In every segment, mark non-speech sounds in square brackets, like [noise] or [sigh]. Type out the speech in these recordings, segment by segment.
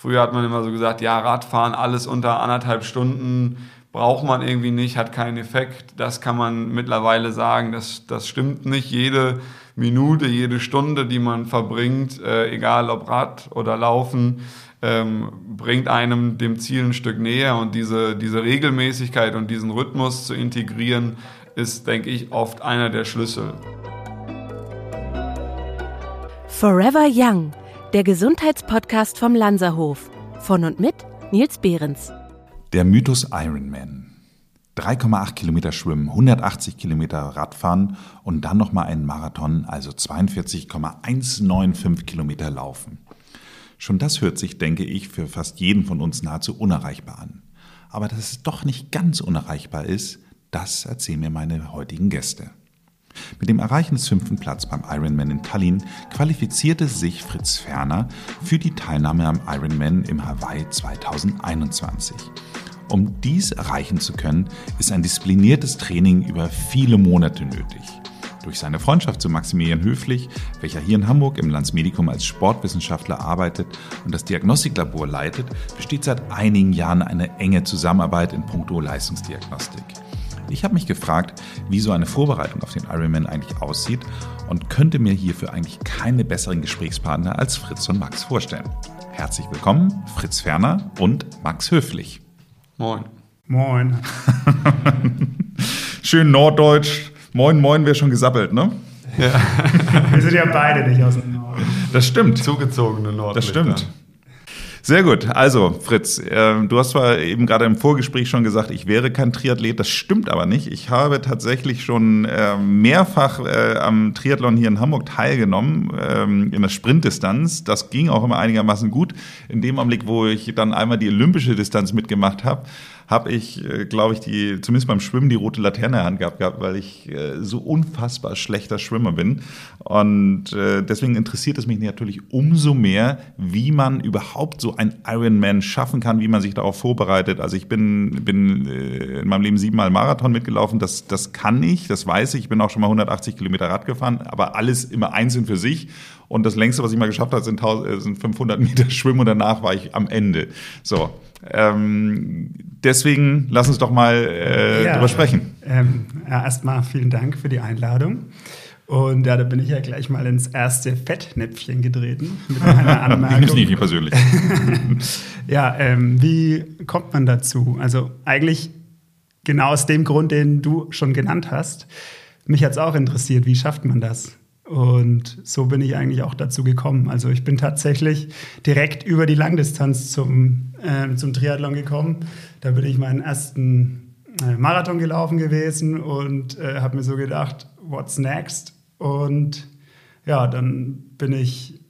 Früher hat man immer so gesagt, ja, Radfahren, alles unter anderthalb Stunden braucht man irgendwie nicht, hat keinen Effekt. Das kann man mittlerweile sagen, das, das stimmt nicht. Jede Minute, jede Stunde, die man verbringt, äh, egal ob Rad oder Laufen, ähm, bringt einem dem Ziel ein Stück näher. Und diese, diese Regelmäßigkeit und diesen Rhythmus zu integrieren, ist, denke ich, oft einer der Schlüssel. Forever Young, der Gesundheitspodcast vom Lanzerhof. Von und mit Nils Behrens. Der Mythos Ironman. 3,8 Kilometer schwimmen, 180 Kilometer Radfahren und dann nochmal einen Marathon, also 42,195 Kilometer laufen. Schon das hört sich, denke ich, für fast jeden von uns nahezu unerreichbar an. Aber dass es doch nicht ganz unerreichbar ist, das erzählen mir meine heutigen Gäste. Mit dem Erreichen des fünften Platz beim Ironman in Tallinn qualifizierte sich Fritz Ferner für die Teilnahme am Ironman im Hawaii 2021. Um dies erreichen zu können, ist ein diszipliniertes Training über viele Monate nötig. Durch seine Freundschaft zu Maximilian Höflich, welcher hier in Hamburg im Landsmedikum als Sportwissenschaftler arbeitet und das Diagnostiklabor leitet, besteht seit einigen Jahren eine enge Zusammenarbeit in puncto Leistungsdiagnostik. Ich habe mich gefragt, wie so eine Vorbereitung auf den Ironman eigentlich aussieht und könnte mir hierfür eigentlich keine besseren Gesprächspartner als Fritz und Max vorstellen. Herzlich willkommen, Fritz Ferner und Max Höflich. Moin. Moin. [laughs] Schön norddeutsch. Moin, moin wäre schon gesappelt, ne? Ja. Wir sind ja beide nicht aus dem Norden. Das stimmt. Zugezogene Nordlichter. Das stimmt. Sehr gut. Also, Fritz, äh, du hast zwar eben gerade im Vorgespräch schon gesagt, ich wäre kein Triathlet. Das stimmt aber nicht. Ich habe tatsächlich schon äh, mehrfach äh, am Triathlon hier in Hamburg teilgenommen, ähm, in der Sprintdistanz. Das ging auch immer einigermaßen gut. In dem Augenblick, wo ich dann einmal die olympische Distanz mitgemacht habe, habe ich, äh, glaube ich, die, zumindest beim Schwimmen die rote Laterne in der Hand gehabt, gehabt weil ich äh, so unfassbar schlechter Schwimmer bin. Und äh, deswegen interessiert es mich natürlich umso mehr, wie man überhaupt so ein Ironman schaffen kann, wie man sich darauf vorbereitet. Also ich bin, bin äh, in meinem Leben siebenmal Marathon mitgelaufen, das, das kann ich, das weiß ich. Ich bin auch schon mal 180 Kilometer Rad gefahren, aber alles immer einzeln für sich. Und das längste, was ich mal geschafft habe, sind, 500 Meter [laughs] Schwimmen und danach war ich am Ende. So, ähm, deswegen lass uns doch mal äh, ja, drüber sprechen. Ähm, ja, erstmal vielen Dank für die Einladung. Und ja, da bin ich ja gleich mal ins erste Fettnäpfchen getreten mit einer [laughs] Anmerkung. ich nicht persönlich. [laughs] ja, ähm, wie kommt man dazu? Also eigentlich genau aus dem Grund, den du schon genannt hast. Mich hat es auch interessiert, wie schafft man das? Und so bin ich eigentlich auch dazu gekommen. Also ich bin tatsächlich direkt über die Langdistanz zum, äh, zum Triathlon gekommen. Da bin ich meinen ersten äh, Marathon gelaufen gewesen und äh, habe mir so gedacht, what's next? Und ja, dann bin ich,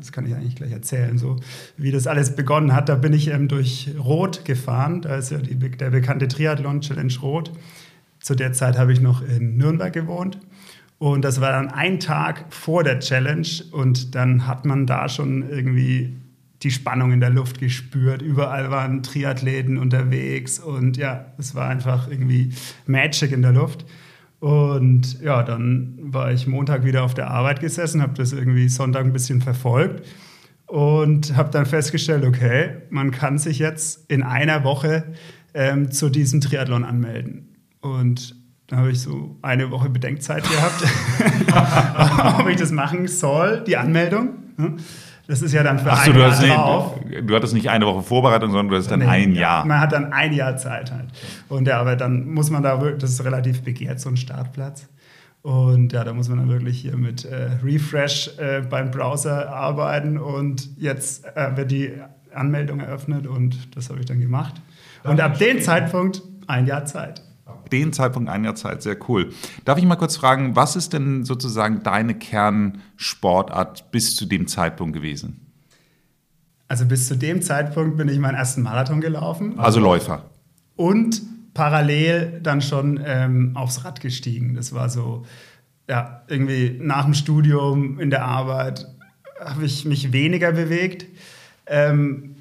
das kann ich eigentlich gleich erzählen, so wie das alles begonnen hat. Da bin ich ähm, durch Rot gefahren. Da ist ja die, der bekannte Triathlon Challenge Rot. Zu der Zeit habe ich noch in Nürnberg gewohnt. Und das war dann ein Tag vor der Challenge und dann hat man da schon irgendwie die Spannung in der Luft gespürt. Überall waren Triathleten unterwegs und ja, es war einfach irgendwie Magic in der Luft. Und ja, dann war ich Montag wieder auf der Arbeit gesessen, habe das irgendwie Sonntag ein bisschen verfolgt und habe dann festgestellt, okay, man kann sich jetzt in einer Woche ähm, zu diesem Triathlon anmelden. Und da habe ich so eine Woche Bedenkzeit gehabt, [laughs] ob ich das machen soll, die Anmeldung. Das ist ja dann für Ach so, ein Jahr drauf. du hattest nicht eine Woche Vorbereitung, sondern du hast dann nee, ein Jahr. Man hat dann ein Jahr Zeit halt. Und ja, aber dann muss man da, das ist relativ begehrt, so ein Startplatz. Und ja, da muss man dann wirklich hier mit äh, Refresh äh, beim Browser arbeiten. Und jetzt äh, wird die Anmeldung eröffnet und das habe ich dann gemacht. Und ab dem Zeitpunkt ein Jahr Zeit den Zeitpunkt ein Jahr Zeit, sehr cool. Darf ich mal kurz fragen, was ist denn sozusagen deine Kernsportart bis zu dem Zeitpunkt gewesen? Also bis zu dem Zeitpunkt bin ich meinen ersten Marathon gelaufen. Also Läufer. Und parallel dann schon ähm, aufs Rad gestiegen. Das war so, ja, irgendwie nach dem Studium in der Arbeit habe ich mich weniger bewegt. Ähm,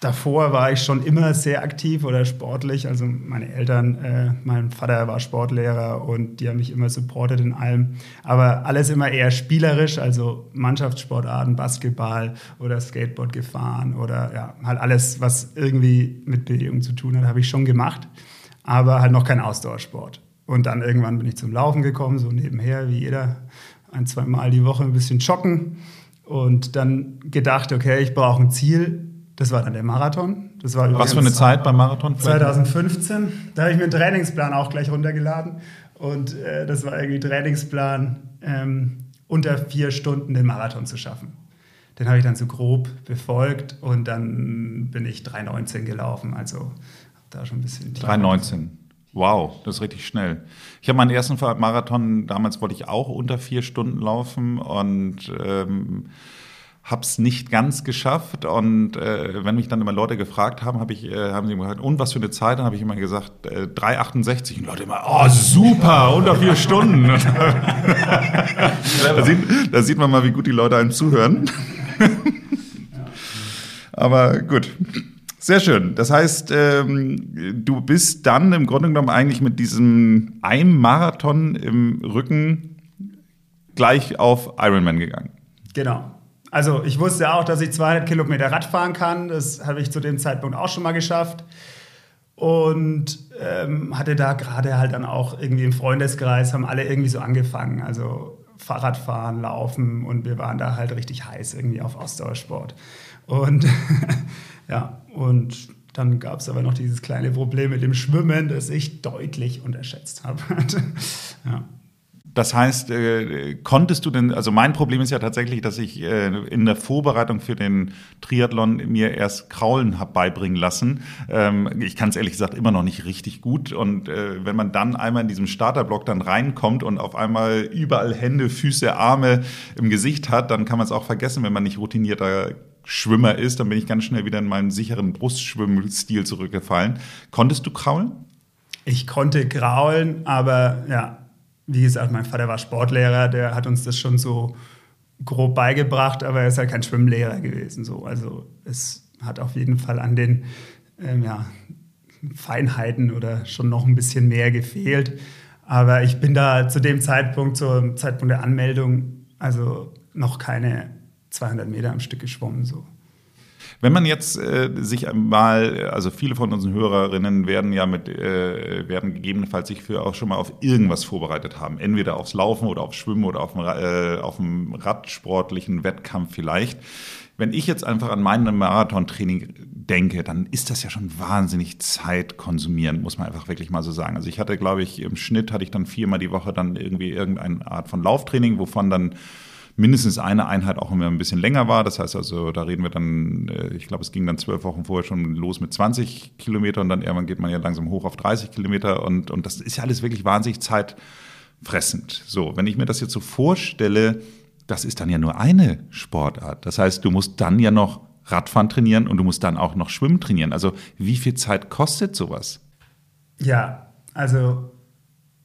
davor war ich schon immer sehr aktiv oder sportlich. Also meine Eltern, äh, mein Vater war Sportlehrer und die haben mich immer supportet in allem. Aber alles immer eher spielerisch, also Mannschaftssportarten, Basketball oder Skateboard gefahren oder ja, halt alles, was irgendwie mit Bewegung zu tun hat, habe ich schon gemacht. Aber halt noch kein Ausdauersport. Und dann irgendwann bin ich zum Laufen gekommen, so nebenher, wie jeder, ein, zwei Mal die Woche ein bisschen joggen. Und dann gedacht, okay, ich brauche ein Ziel, das war dann der Marathon. Das war Was für eine Zeit beim Marathon? 2015. Da habe ich mir einen Trainingsplan auch gleich runtergeladen. Und äh, das war irgendwie Trainingsplan, ähm, unter vier Stunden den Marathon zu schaffen. Den habe ich dann so grob befolgt und dann bin ich 3,19 gelaufen. Also da schon ein bisschen. 3,19. Wow, das ist richtig schnell. Ich habe meinen ersten Marathon, damals wollte ich auch unter vier Stunden laufen und ähm, habe es nicht ganz geschafft. Und äh, wenn mich dann immer Leute gefragt haben, hab ich, äh, haben sie immer gesagt, und was für eine Zeit? Dann habe ich immer gesagt, äh, 3,68. Und Leute immer, oh super, unter vier Stunden. [laughs] da, sieht, da, sieht, man mal, wie gut die Leute einem zuhören. [laughs] Aber gut. Sehr schön. Das heißt, ähm, du bist dann im Grunde genommen eigentlich mit diesem einem Marathon im Rücken gleich auf Ironman gegangen. Genau. Also ich wusste auch, dass ich 200 Kilometer Rad fahren kann. Das habe ich zu dem Zeitpunkt auch schon mal geschafft. Und ähm, hatte da gerade halt dann auch irgendwie im Freundeskreis, haben alle irgendwie so angefangen. Also Fahrradfahren, Laufen und wir waren da halt richtig heiß irgendwie auf Ausdauersport. Und [laughs] ja, und dann gab es aber noch dieses kleine Problem mit dem Schwimmen, das ich deutlich unterschätzt habe. [laughs] ja. Das heißt, äh, konntest du denn, also mein Problem ist ja tatsächlich, dass ich äh, in der Vorbereitung für den Triathlon mir erst Kraulen habe beibringen lassen. Ähm, ich kann es ehrlich gesagt immer noch nicht richtig gut. Und äh, wenn man dann einmal in diesem Starterblock dann reinkommt und auf einmal überall Hände, Füße, Arme im Gesicht hat, dann kann man es auch vergessen, wenn man nicht routinierter Schwimmer ist. Dann bin ich ganz schnell wieder in meinen sicheren Brustschwimmstil zurückgefallen. Konntest du kraulen? Ich konnte kraulen, aber ja, wie gesagt, mein Vater war Sportlehrer, der hat uns das schon so grob beigebracht, aber er ist halt kein Schwimmlehrer gewesen. So. Also es hat auf jeden Fall an den ähm, ja, Feinheiten oder schon noch ein bisschen mehr gefehlt. Aber ich bin da zu dem Zeitpunkt, zum Zeitpunkt der Anmeldung, also noch keine 200 Meter am Stück geschwommen. So. Wenn man jetzt äh, sich mal, also viele von unseren Hörerinnen werden ja mit, äh, werden gegebenenfalls sich für auch schon mal auf irgendwas vorbereitet haben. Entweder aufs Laufen oder aufs Schwimmen oder auf dem, äh, auf dem radsportlichen Wettkampf vielleicht. Wenn ich jetzt einfach an mein Marathontraining denke, dann ist das ja schon wahnsinnig zeitkonsumierend, muss man einfach wirklich mal so sagen. Also ich hatte, glaube ich, im Schnitt hatte ich dann viermal die Woche dann irgendwie irgendeine Art von Lauftraining, wovon dann mindestens eine Einheit auch immer ein bisschen länger war. Das heißt also, da reden wir dann, äh, ich glaube, es ging dann zwölf Wochen vorher schon los mit 20 Kilometern und dann irgendwann geht man ja langsam hoch auf 30 Kilometer und, und das ist ja alles wirklich wahnsinnig zeitfressend. So, wenn ich mir das jetzt so vorstelle, das ist dann ja nur eine Sportart. Das heißt, du musst dann ja noch Radfahren trainieren und du musst dann auch noch Schwimmen trainieren. Also wie viel Zeit kostet sowas? Ja, also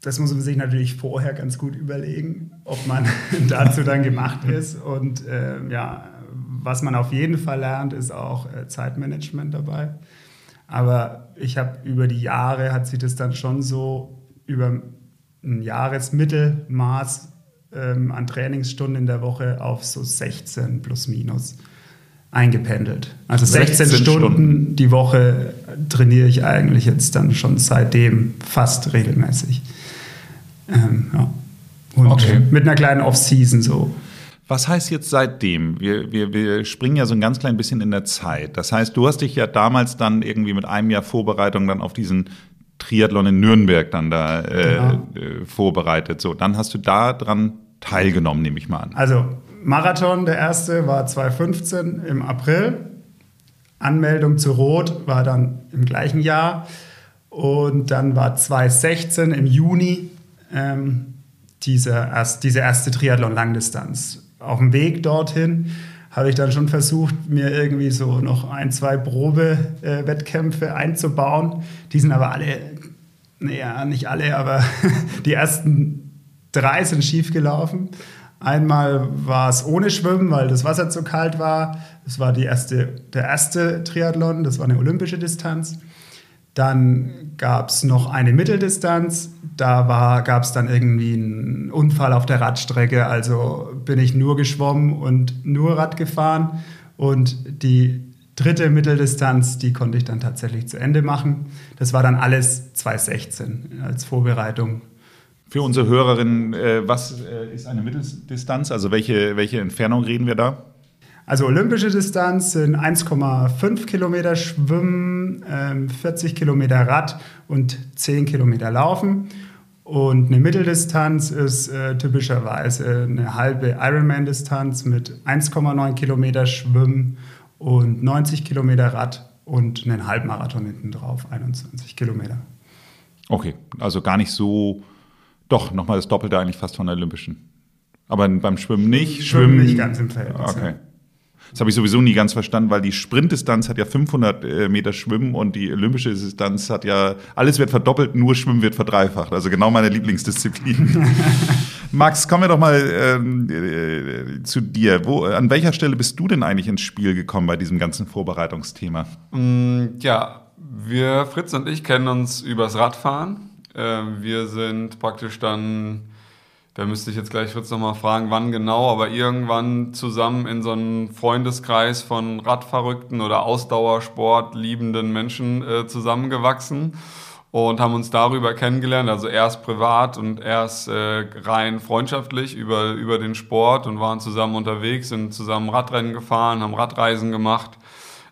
das muss man sich natürlich vorher ganz gut überlegen, ob man [laughs] dazu dann gemacht ist. Und äh, ja, was man auf jeden Fall lernt, ist auch äh, Zeitmanagement dabei. Aber ich habe über die Jahre, hat sich das dann schon so über ein Jahresmittelmaß ähm, an Trainingsstunden in der Woche auf so 16 plus minus eingependelt. Also 16, 16 Stunden, Stunden die Woche trainiere ich eigentlich jetzt dann schon seitdem fast regelmäßig. Ähm, ja. Und okay. mit einer kleinen Off-Season so. Was heißt jetzt seitdem? Wir, wir, wir springen ja so ein ganz klein bisschen in der Zeit. Das heißt, du hast dich ja damals dann irgendwie mit einem Jahr Vorbereitung dann auf diesen Triathlon in Nürnberg dann da äh, genau. äh, vorbereitet. So, dann hast du da dran teilgenommen, nehme ich mal an. Also Marathon, der erste war 2015 im April. Anmeldung zu Rot war dann im gleichen Jahr. Und dann war 2016 im Juni ähm, diese, diese erste Triathlon-Langdistanz. Auf dem Weg dorthin habe ich dann schon versucht, mir irgendwie so noch ein, zwei Probe-Wettkämpfe einzubauen. Die sind aber alle, naja, nicht alle, aber [laughs] die ersten drei sind schief gelaufen. Einmal war es ohne Schwimmen, weil das Wasser zu kalt war. Das war die erste, der erste Triathlon, das war eine olympische Distanz. Dann gab es noch eine Mitteldistanz. Da gab es dann irgendwie einen Unfall auf der Radstrecke. Also bin ich nur geschwommen und nur Rad gefahren. Und die dritte Mitteldistanz, die konnte ich dann tatsächlich zu Ende machen. Das war dann alles 2016 als Vorbereitung. Für unsere Hörerinnen, äh, was äh, ist eine Mitteldistanz? Also welche, welche Entfernung reden wir da? Also olympische Distanz sind 1,5 Kilometer Schwimmen, 40 ähm, Kilometer Rad und 10 Kilometer Laufen. Und eine Mitteldistanz ist äh, typischerweise eine halbe Ironman-Distanz mit 1,9 Kilometer Schwimmen und 90 Kilometer Rad und einen Halbmarathon hinten drauf, 21 Kilometer. Okay, also gar nicht so, doch, nochmal das Doppelte eigentlich fast von der Olympischen. Aber beim Schwimmen nicht? Schwimmen, Schwimmen nicht ganz im Feld. Okay. Ja. Das habe ich sowieso nie ganz verstanden, weil die Sprintdistanz hat ja 500 äh, Meter Schwimmen und die olympische Distanz hat ja, alles wird verdoppelt, nur Schwimmen wird verdreifacht. Also genau meine Lieblingsdisziplin. [laughs] Max, kommen wir doch mal ähm, äh, zu dir. Wo, an welcher Stelle bist du denn eigentlich ins Spiel gekommen bei diesem ganzen Vorbereitungsthema? Mm, ja, wir, Fritz und ich, kennen uns übers Radfahren. Äh, wir sind praktisch dann da müsste ich jetzt gleich Fritz nochmal fragen, wann genau, aber irgendwann zusammen in so einem Freundeskreis von Radverrückten oder Ausdauersport liebenden Menschen äh, zusammengewachsen und haben uns darüber kennengelernt, also erst privat und erst äh, rein freundschaftlich über, über den Sport und waren zusammen unterwegs, sind zusammen Radrennen gefahren, haben Radreisen gemacht.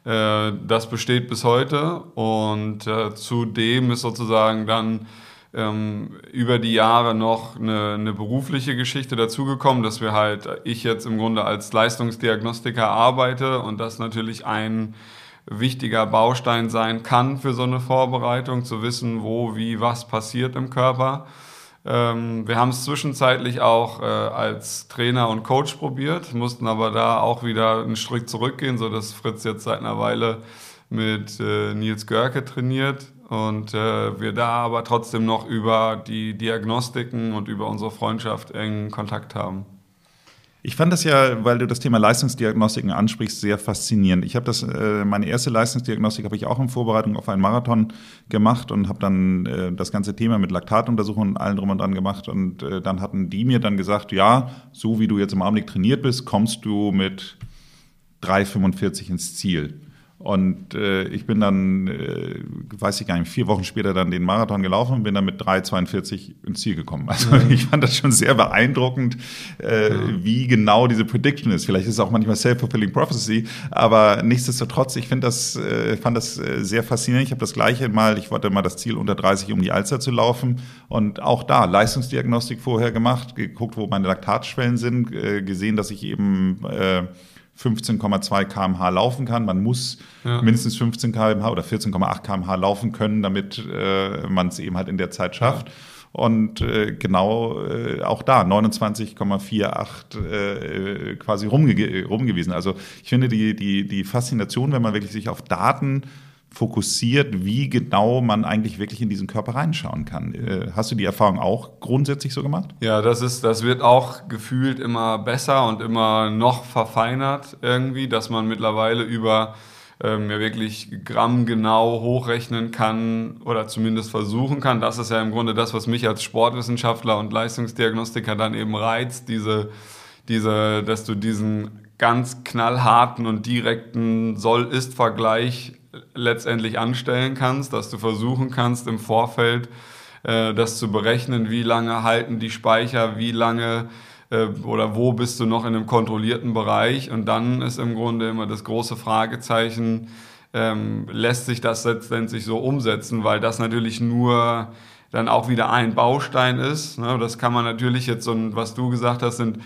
Äh, das besteht bis heute und äh, zudem ist sozusagen dann ähm, über die Jahre noch eine, eine berufliche Geschichte dazugekommen, dass wir halt, ich jetzt im Grunde als Leistungsdiagnostiker arbeite und das natürlich ein wichtiger Baustein sein kann für so eine Vorbereitung, zu wissen, wo, wie, was passiert im Körper. Ähm, wir haben es zwischenzeitlich auch äh, als Trainer und Coach probiert, mussten aber da auch wieder einen Schritt zurückgehen, so dass Fritz jetzt seit einer Weile mit äh, Nils Görke trainiert und äh, wir da aber trotzdem noch über die Diagnostiken und über unsere Freundschaft engen Kontakt haben. Ich fand das ja, weil du das Thema Leistungsdiagnostiken ansprichst, sehr faszinierend. Ich habe das, äh, meine erste Leistungsdiagnostik habe ich auch in Vorbereitung auf einen Marathon gemacht und habe dann äh, das ganze Thema mit Laktatuntersuchungen und allem drum und dran gemacht. Und äh, dann hatten die mir dann gesagt, ja, so wie du jetzt im Augenblick trainiert bist, kommst du mit 3,45 ins Ziel. Und äh, ich bin dann, äh, weiß ich gar nicht, vier Wochen später dann den Marathon gelaufen und bin dann mit 3,42 ins Ziel gekommen. Also mhm. ich fand das schon sehr beeindruckend, äh, mhm. wie genau diese Prediction ist. Vielleicht ist es auch manchmal self-fulfilling prophecy, aber nichtsdestotrotz, ich finde das, äh, fand das äh, sehr faszinierend. Ich habe das gleiche mal, ich wollte mal das Ziel unter 30 um die Alster zu laufen und auch da Leistungsdiagnostik vorher gemacht, geguckt, wo meine Laktatschwellen sind, äh, gesehen, dass ich eben äh, 15,2 km/h laufen kann. Man muss ja. mindestens 15 km/h oder 14,8 km/h laufen können, damit äh, man es eben halt in der Zeit schafft. Ja. Und äh, genau äh, auch da 29,48 äh, quasi rumge rumgewiesen. Also ich finde die, die, die Faszination, wenn man wirklich sich auf Daten fokussiert, wie genau man eigentlich wirklich in diesen Körper reinschauen kann. Äh, hast du die Erfahrung auch grundsätzlich so gemacht? Ja, das ist, das wird auch gefühlt immer besser und immer noch verfeinert irgendwie, dass man mittlerweile über ähm, ja wirklich grammgenau hochrechnen kann oder zumindest versuchen kann. Das ist ja im Grunde das, was mich als Sportwissenschaftler und Leistungsdiagnostiker dann eben reizt, diese, diese, dass du diesen ganz knallharten und direkten Soll-Ist-Vergleich letztendlich anstellen kannst, dass du versuchen kannst im Vorfeld äh, das zu berechnen, wie lange halten die Speicher, wie lange äh, oder wo bist du noch in einem kontrollierten Bereich und dann ist im Grunde immer das große Fragezeichen, ähm, lässt sich das letztendlich so umsetzen, weil das natürlich nur dann auch wieder ein Baustein ist. Ne? Das kann man natürlich jetzt, so, was du gesagt hast, sind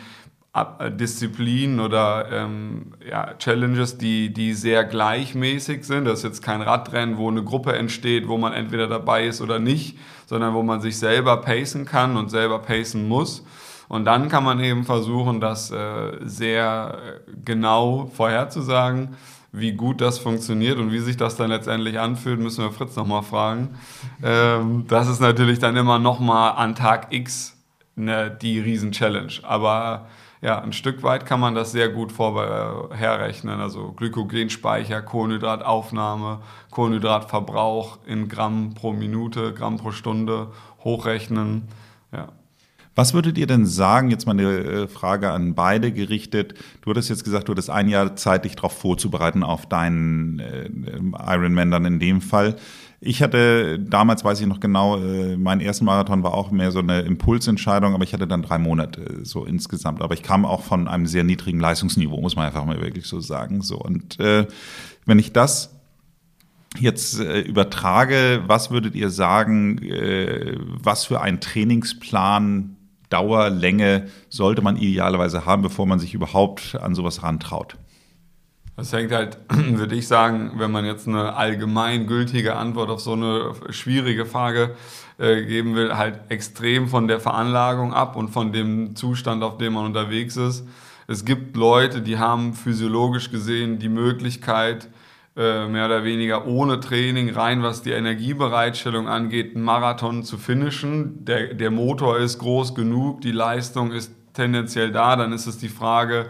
Disziplinen oder ähm, ja, Challenges, die, die sehr gleichmäßig sind. Das ist jetzt kein Radrennen, wo eine Gruppe entsteht, wo man entweder dabei ist oder nicht, sondern wo man sich selber pacen kann und selber pacen muss. Und dann kann man eben versuchen, das äh, sehr genau vorherzusagen. Wie gut das funktioniert und wie sich das dann letztendlich anfühlt, müssen wir Fritz nochmal fragen. Ähm, das ist natürlich dann immer nochmal an Tag X ne, die Riesen-Challenge. Aber ja, ein Stück weit kann man das sehr gut vorherrechnen. Also Glykogenspeicher, Kohlenhydrataufnahme, Kohlenhydratverbrauch in Gramm pro Minute, Gramm pro Stunde hochrechnen. Ja. Was würdet ihr denn sagen, jetzt mal eine äh, Frage an beide gerichtet, du hattest jetzt gesagt, du hattest ein Jahr Zeit, dich darauf vorzubereiten, auf deinen äh, Ironman dann in dem Fall. Ich hatte damals, weiß ich noch genau, äh, mein ersten Marathon war auch mehr so eine Impulsentscheidung, aber ich hatte dann drei Monate äh, so insgesamt. Aber ich kam auch von einem sehr niedrigen Leistungsniveau, muss man einfach mal wirklich so sagen. So und äh, wenn ich das jetzt äh, übertrage, was würdet ihr sagen, äh, was für ein Trainingsplan Dauer, Länge sollte man idealerweise haben, bevor man sich überhaupt an sowas rantraut? Das hängt halt, [clears throat] würde ich sagen, wenn man jetzt eine allgemeingültige Antwort auf so eine schwierige Frage äh, geben will, halt extrem von der Veranlagung ab und von dem Zustand, auf dem man unterwegs ist. Es gibt Leute, die haben physiologisch gesehen die Möglichkeit, äh, mehr oder weniger ohne Training, rein was die Energiebereitstellung angeht, einen Marathon zu finishen. Der, der Motor ist groß genug, die Leistung ist tendenziell da, dann ist es die Frage,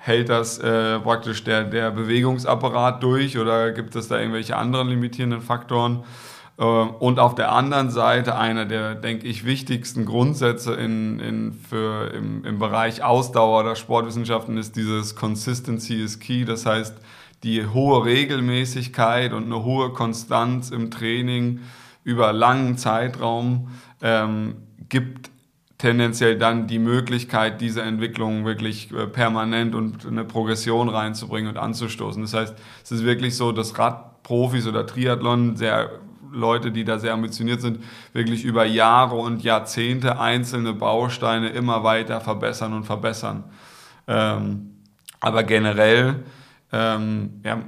hält das äh, praktisch der, der Bewegungsapparat durch oder gibt es da irgendwelche anderen limitierenden Faktoren? Äh, und auf der anderen Seite einer der, denke ich, wichtigsten Grundsätze in, in, für, im, im Bereich Ausdauer der Sportwissenschaften ist dieses Consistency is Key. Das heißt, die hohe Regelmäßigkeit und eine hohe Konstanz im Training über langen Zeitraum ähm, gibt tendenziell dann die Möglichkeit, diese Entwicklung wirklich äh, permanent und eine Progression reinzubringen und anzustoßen. Das heißt, es ist wirklich so, dass Radprofis oder Triathlon sehr Leute, die da sehr ambitioniert sind, wirklich über Jahre und Jahrzehnte einzelne Bausteine immer weiter verbessern und verbessern. Ähm, aber generell ähm, ja,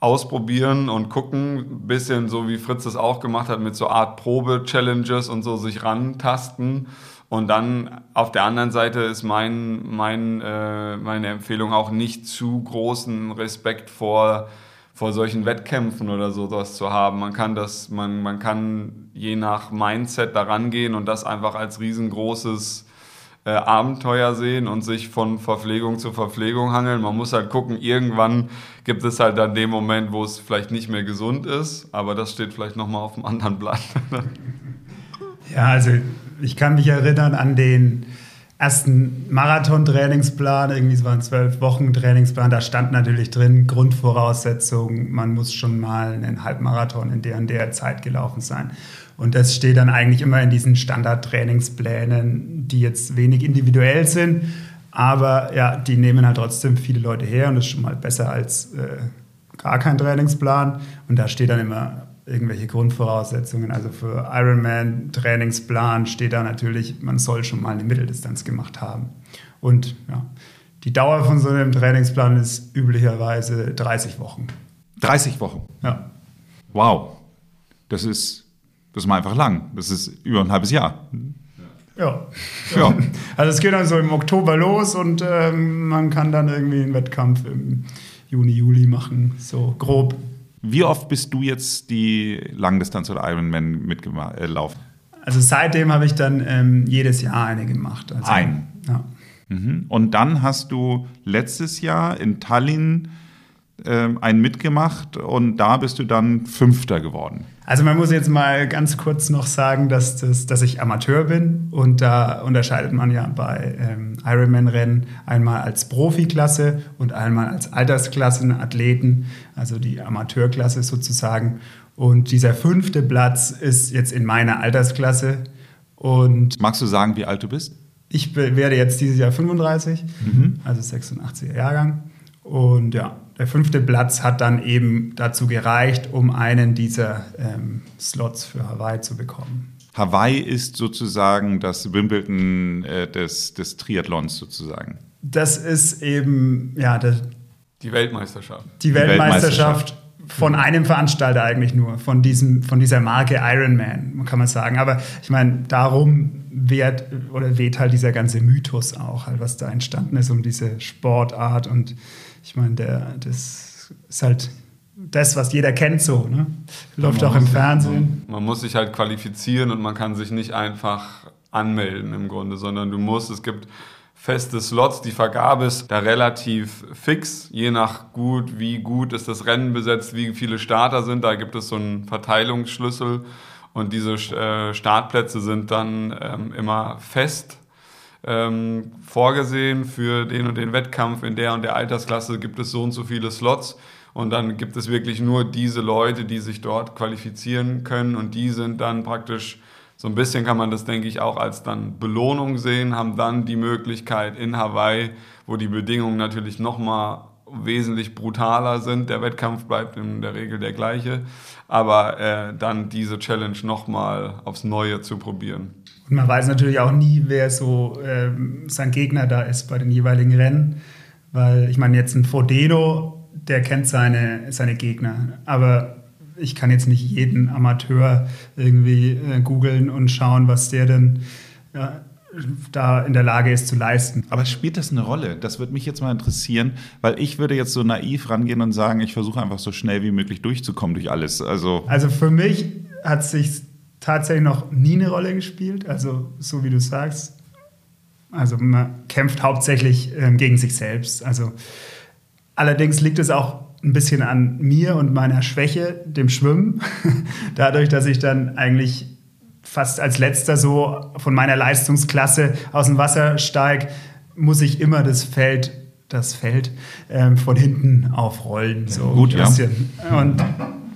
ausprobieren und gucken, bisschen so wie Fritz es auch gemacht hat, mit so Art Probe-Challenges und so sich rantasten. Und dann auf der anderen Seite ist mein, mein, äh, meine Empfehlung auch nicht zu großen Respekt vor, vor solchen Wettkämpfen oder sowas zu haben. Man kann das, man, man kann je nach Mindset daran gehen und das einfach als riesengroßes äh, Abenteuer sehen und sich von Verpflegung zu Verpflegung hangeln. Man muss halt gucken, irgendwann gibt es halt dann den Moment, wo es vielleicht nicht mehr gesund ist, aber das steht vielleicht nochmal auf einem anderen Blatt. ja, also ich kann mich erinnern an den ersten Marathon-Trainingsplan, irgendwie es waren zwölf Wochen Trainingsplan, da stand natürlich drin, Grundvoraussetzung, man muss schon mal einen Halbmarathon in der und der Zeit gelaufen sein. Und das steht dann eigentlich immer in diesen Standard-Trainingsplänen, die jetzt wenig individuell sind, aber ja, die nehmen halt trotzdem viele Leute her und das ist schon mal besser als äh, gar kein Trainingsplan. Und da steht dann immer irgendwelche Grundvoraussetzungen. Also für Ironman Trainingsplan steht da natürlich, man soll schon mal eine Mitteldistanz gemacht haben. Und ja, die Dauer von so einem Trainingsplan ist üblicherweise 30 Wochen. 30 Wochen? Ja. Wow. Das ist, das ist mal einfach lang. Das ist über ein halbes Jahr. Ja. ja. [laughs] Also es geht dann so im Oktober los und ähm, man kann dann irgendwie einen Wettkampf im Juni, Juli machen, so grob. Wie oft bist du jetzt die Langdistanz oder Ironman mitgelaufen? Also seitdem habe ich dann ähm, jedes Jahr eine gemacht. Also, Ein? Ja. Mhm. Und dann hast du letztes Jahr in Tallinn ähm, einen mitgemacht und da bist du dann Fünfter geworden. Also man muss jetzt mal ganz kurz noch sagen, dass, das, dass ich Amateur bin und da unterscheidet man ja bei ähm, Ironman-Rennen einmal als Profiklasse und einmal als Altersklassenathleten, also die Amateurklasse sozusagen. Und dieser fünfte Platz ist jetzt in meiner Altersklasse. Und Magst du sagen, wie alt du bist? Ich werde jetzt dieses Jahr 35, mhm. also 86er Jahrgang. Und ja, der fünfte Platz hat dann eben dazu gereicht, um einen dieser ähm, Slots für Hawaii zu bekommen. Hawaii ist sozusagen das Wimbledon äh, des, des Triathlons sozusagen. Das ist eben, ja, der, die Weltmeisterschaft. Die Weltmeisterschaft von einem Veranstalter eigentlich nur, von, diesem, von dieser Marke Ironman, kann man sagen. Aber ich meine, darum wehrt, oder weht halt dieser ganze Mythos auch, halt, was da entstanden ist um diese Sportart und ich meine, der, das ist halt das, was jeder kennt, so. Ne? Läuft auch im Fernsehen. Man, man muss sich halt qualifizieren und man kann sich nicht einfach anmelden im Grunde, sondern du musst, es gibt feste Slots. Die Vergabe ist da relativ fix, je nach gut, wie gut ist das Rennen besetzt, wie viele Starter sind. Da gibt es so einen Verteilungsschlüssel und diese äh, Startplätze sind dann ähm, immer fest ähm, vorgesehen für den und den Wettkampf. In der und der Altersklasse gibt es so und so viele Slots. Und dann gibt es wirklich nur diese Leute, die sich dort qualifizieren können und die sind dann praktisch so ein bisschen kann man das, denke ich, auch als dann Belohnung sehen, haben dann die Möglichkeit in Hawaii, wo die Bedingungen natürlich nochmal wesentlich brutaler sind. Der Wettkampf bleibt in der Regel der gleiche, aber äh, dann diese Challenge nochmal aufs Neue zu probieren. Und man weiß natürlich auch nie, wer so ähm, sein Gegner da ist bei den jeweiligen Rennen, weil ich meine, jetzt ein Fodeno, der kennt seine, seine Gegner, aber ich kann jetzt nicht jeden Amateur irgendwie äh, googeln und schauen, was der denn ja, da in der Lage ist zu leisten. Aber spielt das eine Rolle? Das würde mich jetzt mal interessieren, weil ich würde jetzt so naiv rangehen und sagen, ich versuche einfach so schnell wie möglich durchzukommen durch alles. Also, also für mich hat sich tatsächlich noch nie eine Rolle gespielt. Also so wie du sagst. Also man kämpft hauptsächlich ähm, gegen sich selbst. Also allerdings liegt es auch ein bisschen an mir und meiner Schwäche, dem Schwimmen. [laughs] Dadurch, dass ich dann eigentlich fast als letzter so von meiner Leistungsklasse aus dem Wasser steige, muss ich immer das Feld, das Feld ähm, von hinten aufrollen. So Gut, ja. Und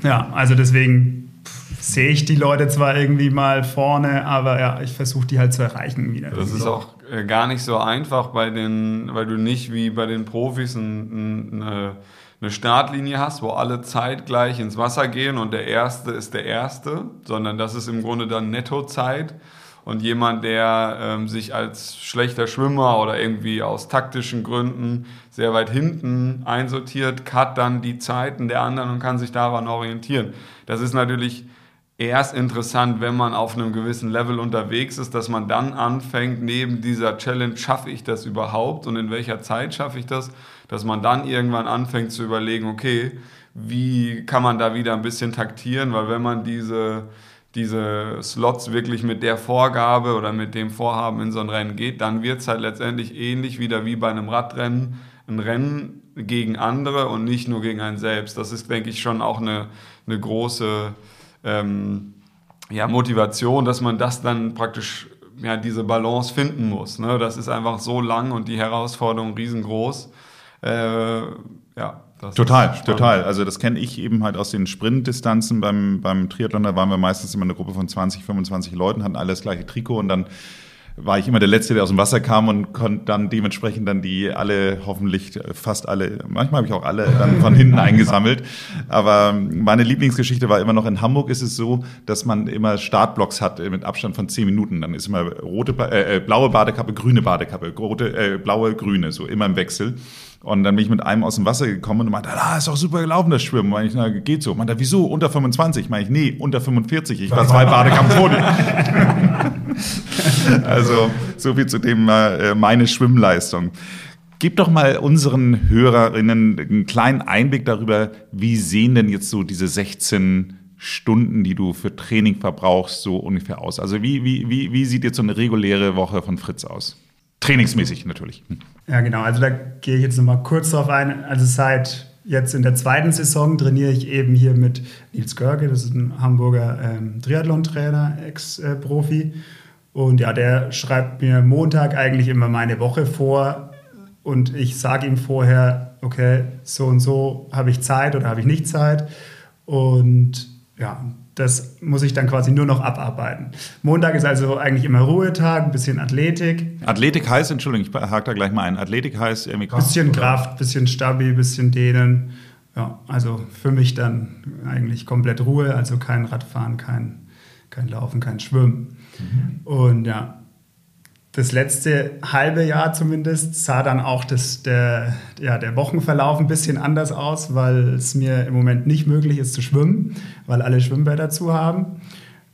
ja, also deswegen sehe ich die Leute zwar irgendwie mal vorne, aber ja, ich versuche die halt zu erreichen wieder. Das ist auch äh, gar nicht so einfach bei den, weil du nicht wie bei den Profis ein, eine eine Startlinie hast, wo alle zeitgleich ins Wasser gehen und der Erste ist der Erste, sondern das ist im Grunde dann Nettozeit. Und jemand, der ähm, sich als schlechter Schwimmer oder irgendwie aus taktischen Gründen sehr weit hinten einsortiert, hat dann die Zeiten der anderen und kann sich daran orientieren. Das ist natürlich erst interessant, wenn man auf einem gewissen Level unterwegs ist, dass man dann anfängt, neben dieser Challenge, schaffe ich das überhaupt und in welcher Zeit schaffe ich das, dass man dann irgendwann anfängt zu überlegen, okay, wie kann man da wieder ein bisschen taktieren, weil wenn man diese, diese Slots wirklich mit der Vorgabe oder mit dem Vorhaben in so ein Rennen geht, dann wird es halt letztendlich ähnlich wieder wie bei einem Radrennen, ein Rennen gegen andere und nicht nur gegen einen selbst. Das ist, denke ich, schon auch eine, eine große ähm, ja, Motivation, dass man das dann praktisch ja, diese Balance finden muss. Ne? Das ist einfach so lang und die Herausforderung riesengroß. Äh, ja, total, total. Also das kenne ich eben halt aus den Sprintdistanzen beim, beim Triathlon. Da waren wir meistens immer eine Gruppe von 20, 25 Leuten, hatten alles gleiche Trikot und dann war ich immer der Letzte, der aus dem Wasser kam und konnte dann dementsprechend dann die alle, hoffentlich fast alle, manchmal habe ich auch alle dann von [laughs] hinten eingesammelt. Aber meine Lieblingsgeschichte war immer noch in Hamburg ist es so, dass man immer Startblocks hat mit Abstand von zehn Minuten. Dann ist immer rote, äh, äh, blaue Badekappe, grüne Badekappe, rote, äh, blaue, grüne, so immer im Wechsel. Und dann bin ich mit einem aus dem Wasser gekommen und meinte, ah, ist auch super gelaufen, das Schwimmen. Meine ich, na, geht so. Meinte, wieso? Unter 25? Meine ich, nee, unter 45. Ich war [laughs] zwei Badekampf vor [laughs] also, so viel zu dem, äh, meine Schwimmleistung. Gib doch mal unseren Hörerinnen einen kleinen Einblick darüber, wie sehen denn jetzt so diese 16 Stunden, die du für Training verbrauchst, so ungefähr aus? Also wie, wie, wie, wie sieht jetzt so eine reguläre Woche von Fritz aus? Trainingsmäßig natürlich. Ja, genau. Also da gehe ich jetzt nochmal kurz drauf ein. Also seit jetzt in der zweiten Saison trainiere ich eben hier mit Nils Görge, das ist ein Hamburger ähm, Triathlon-Trainer, Ex-Profi. Und ja, der schreibt mir Montag eigentlich immer meine Woche vor und ich sage ihm vorher, okay, so und so habe ich Zeit oder habe ich nicht Zeit. Und ja, das muss ich dann quasi nur noch abarbeiten. Montag ist also eigentlich immer Ruhetag, ein bisschen Athletik. Athletik heißt, Entschuldigung, ich hake da gleich mal ein. Athletik heißt irgendwie Kraft. Bisschen Kraft, bisschen Stabi, bisschen Dehnen. Ja, also für mich dann eigentlich komplett Ruhe, also kein Radfahren, kein, kein Laufen, kein Schwimmen. Mhm. Und ja, das letzte halbe Jahr zumindest sah dann auch das, der, ja, der Wochenverlauf ein bisschen anders aus, weil es mir im Moment nicht möglich ist zu schwimmen, weil alle Schwimmbäder zu haben.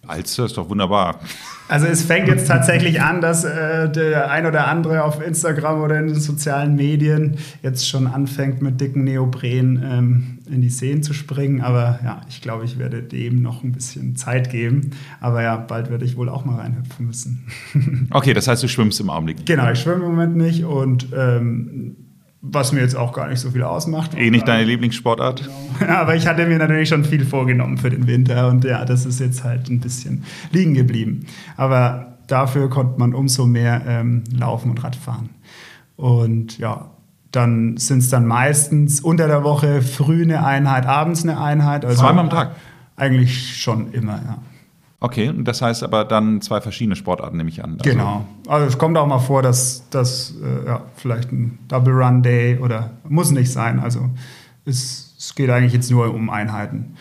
Alster ist doch wunderbar. Also es fängt jetzt tatsächlich an, dass äh, der ein oder andere auf Instagram oder in den sozialen Medien jetzt schon anfängt, mit dicken Neopren ähm, in die Seen zu springen. Aber ja, ich glaube, ich werde dem noch ein bisschen Zeit geben. Aber ja, bald werde ich wohl auch mal reinhüpfen müssen. [laughs] okay, das heißt, du schwimmst im Augenblick nicht. Genau, ich schwimme im Moment nicht und ähm, was mir jetzt auch gar nicht so viel ausmacht. Eh nicht deine Lieblingssportart? Genau. [laughs] aber ich hatte mir natürlich schon viel vorgenommen für den Winter und ja, das ist jetzt halt ein bisschen liegen geblieben. Aber dafür konnte man umso mehr ähm, laufen und Radfahren. Und ja, dann sind es dann meistens unter der Woche früh eine Einheit, abends eine Einheit. Also Zweimal am Tag? Eigentlich schon immer, ja. Okay, und das heißt aber dann zwei verschiedene Sportarten, nehme ich an. Also genau. Also es kommt auch mal vor, dass das äh, ja, vielleicht ein Double Run Day oder muss nicht sein. Also es, es geht eigentlich jetzt nur um Einheiten.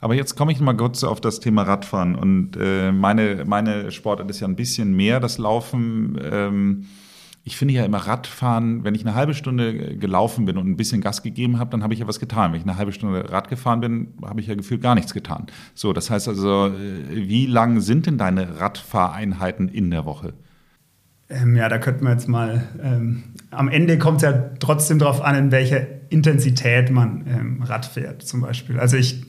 Aber jetzt komme ich mal kurz auf das Thema Radfahren. Und äh, meine, meine Sportart ist ja ein bisschen mehr das Laufen. Ähm, ich finde ja immer Radfahren, wenn ich eine halbe Stunde gelaufen bin und ein bisschen Gas gegeben habe, dann habe ich ja was getan. Wenn ich eine halbe Stunde Rad gefahren bin, habe ich ja gefühlt gar nichts getan. So, das heißt also, äh, wie lang sind denn deine Radfahreinheiten in der Woche? Ähm, ja, da könnten wir jetzt mal. Ähm, am Ende kommt es ja trotzdem darauf an, in welcher Intensität man ähm, Rad fährt, zum Beispiel. Also ich,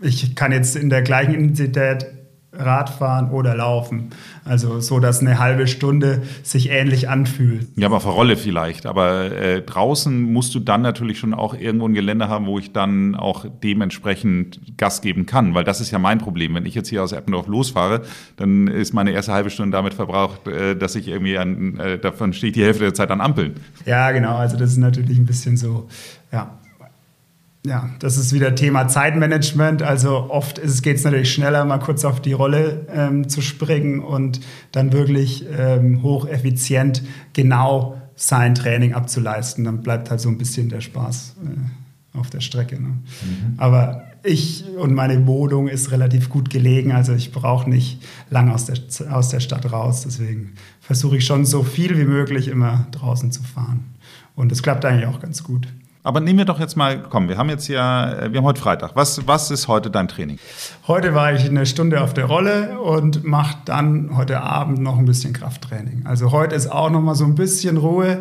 ich kann jetzt in der gleichen Intensität Radfahren oder Laufen. Also so, dass eine halbe Stunde sich ähnlich anfühlt. Ja, aber auf Rolle vielleicht. Aber äh, draußen musst du dann natürlich schon auch irgendwo ein Gelände haben, wo ich dann auch dementsprechend Gas geben kann. Weil das ist ja mein Problem. Wenn ich jetzt hier aus Eppendorf losfahre, dann ist meine erste halbe Stunde damit verbraucht, äh, dass ich irgendwie an, äh, davon stehe ich die Hälfte der Zeit an Ampeln. Ja, genau. Also das ist natürlich ein bisschen so, ja, ja, das ist wieder Thema Zeitmanagement. Also oft geht es natürlich schneller, mal kurz auf die Rolle ähm, zu springen und dann wirklich ähm, hocheffizient genau sein Training abzuleisten. Dann bleibt halt so ein bisschen der Spaß äh, auf der Strecke. Ne? Mhm. Aber ich und meine Wohnung ist relativ gut gelegen, also ich brauche nicht lang aus der, aus der Stadt raus. Deswegen versuche ich schon so viel wie möglich immer draußen zu fahren. Und es klappt eigentlich auch ganz gut. Aber nehmen wir doch jetzt mal, komm, wir haben jetzt ja, äh, wir haben heute Freitag. Was, was ist heute dein Training? Heute war ich eine Stunde auf der Rolle und mache dann heute Abend noch ein bisschen Krafttraining. Also heute ist auch noch mal so ein bisschen Ruhe,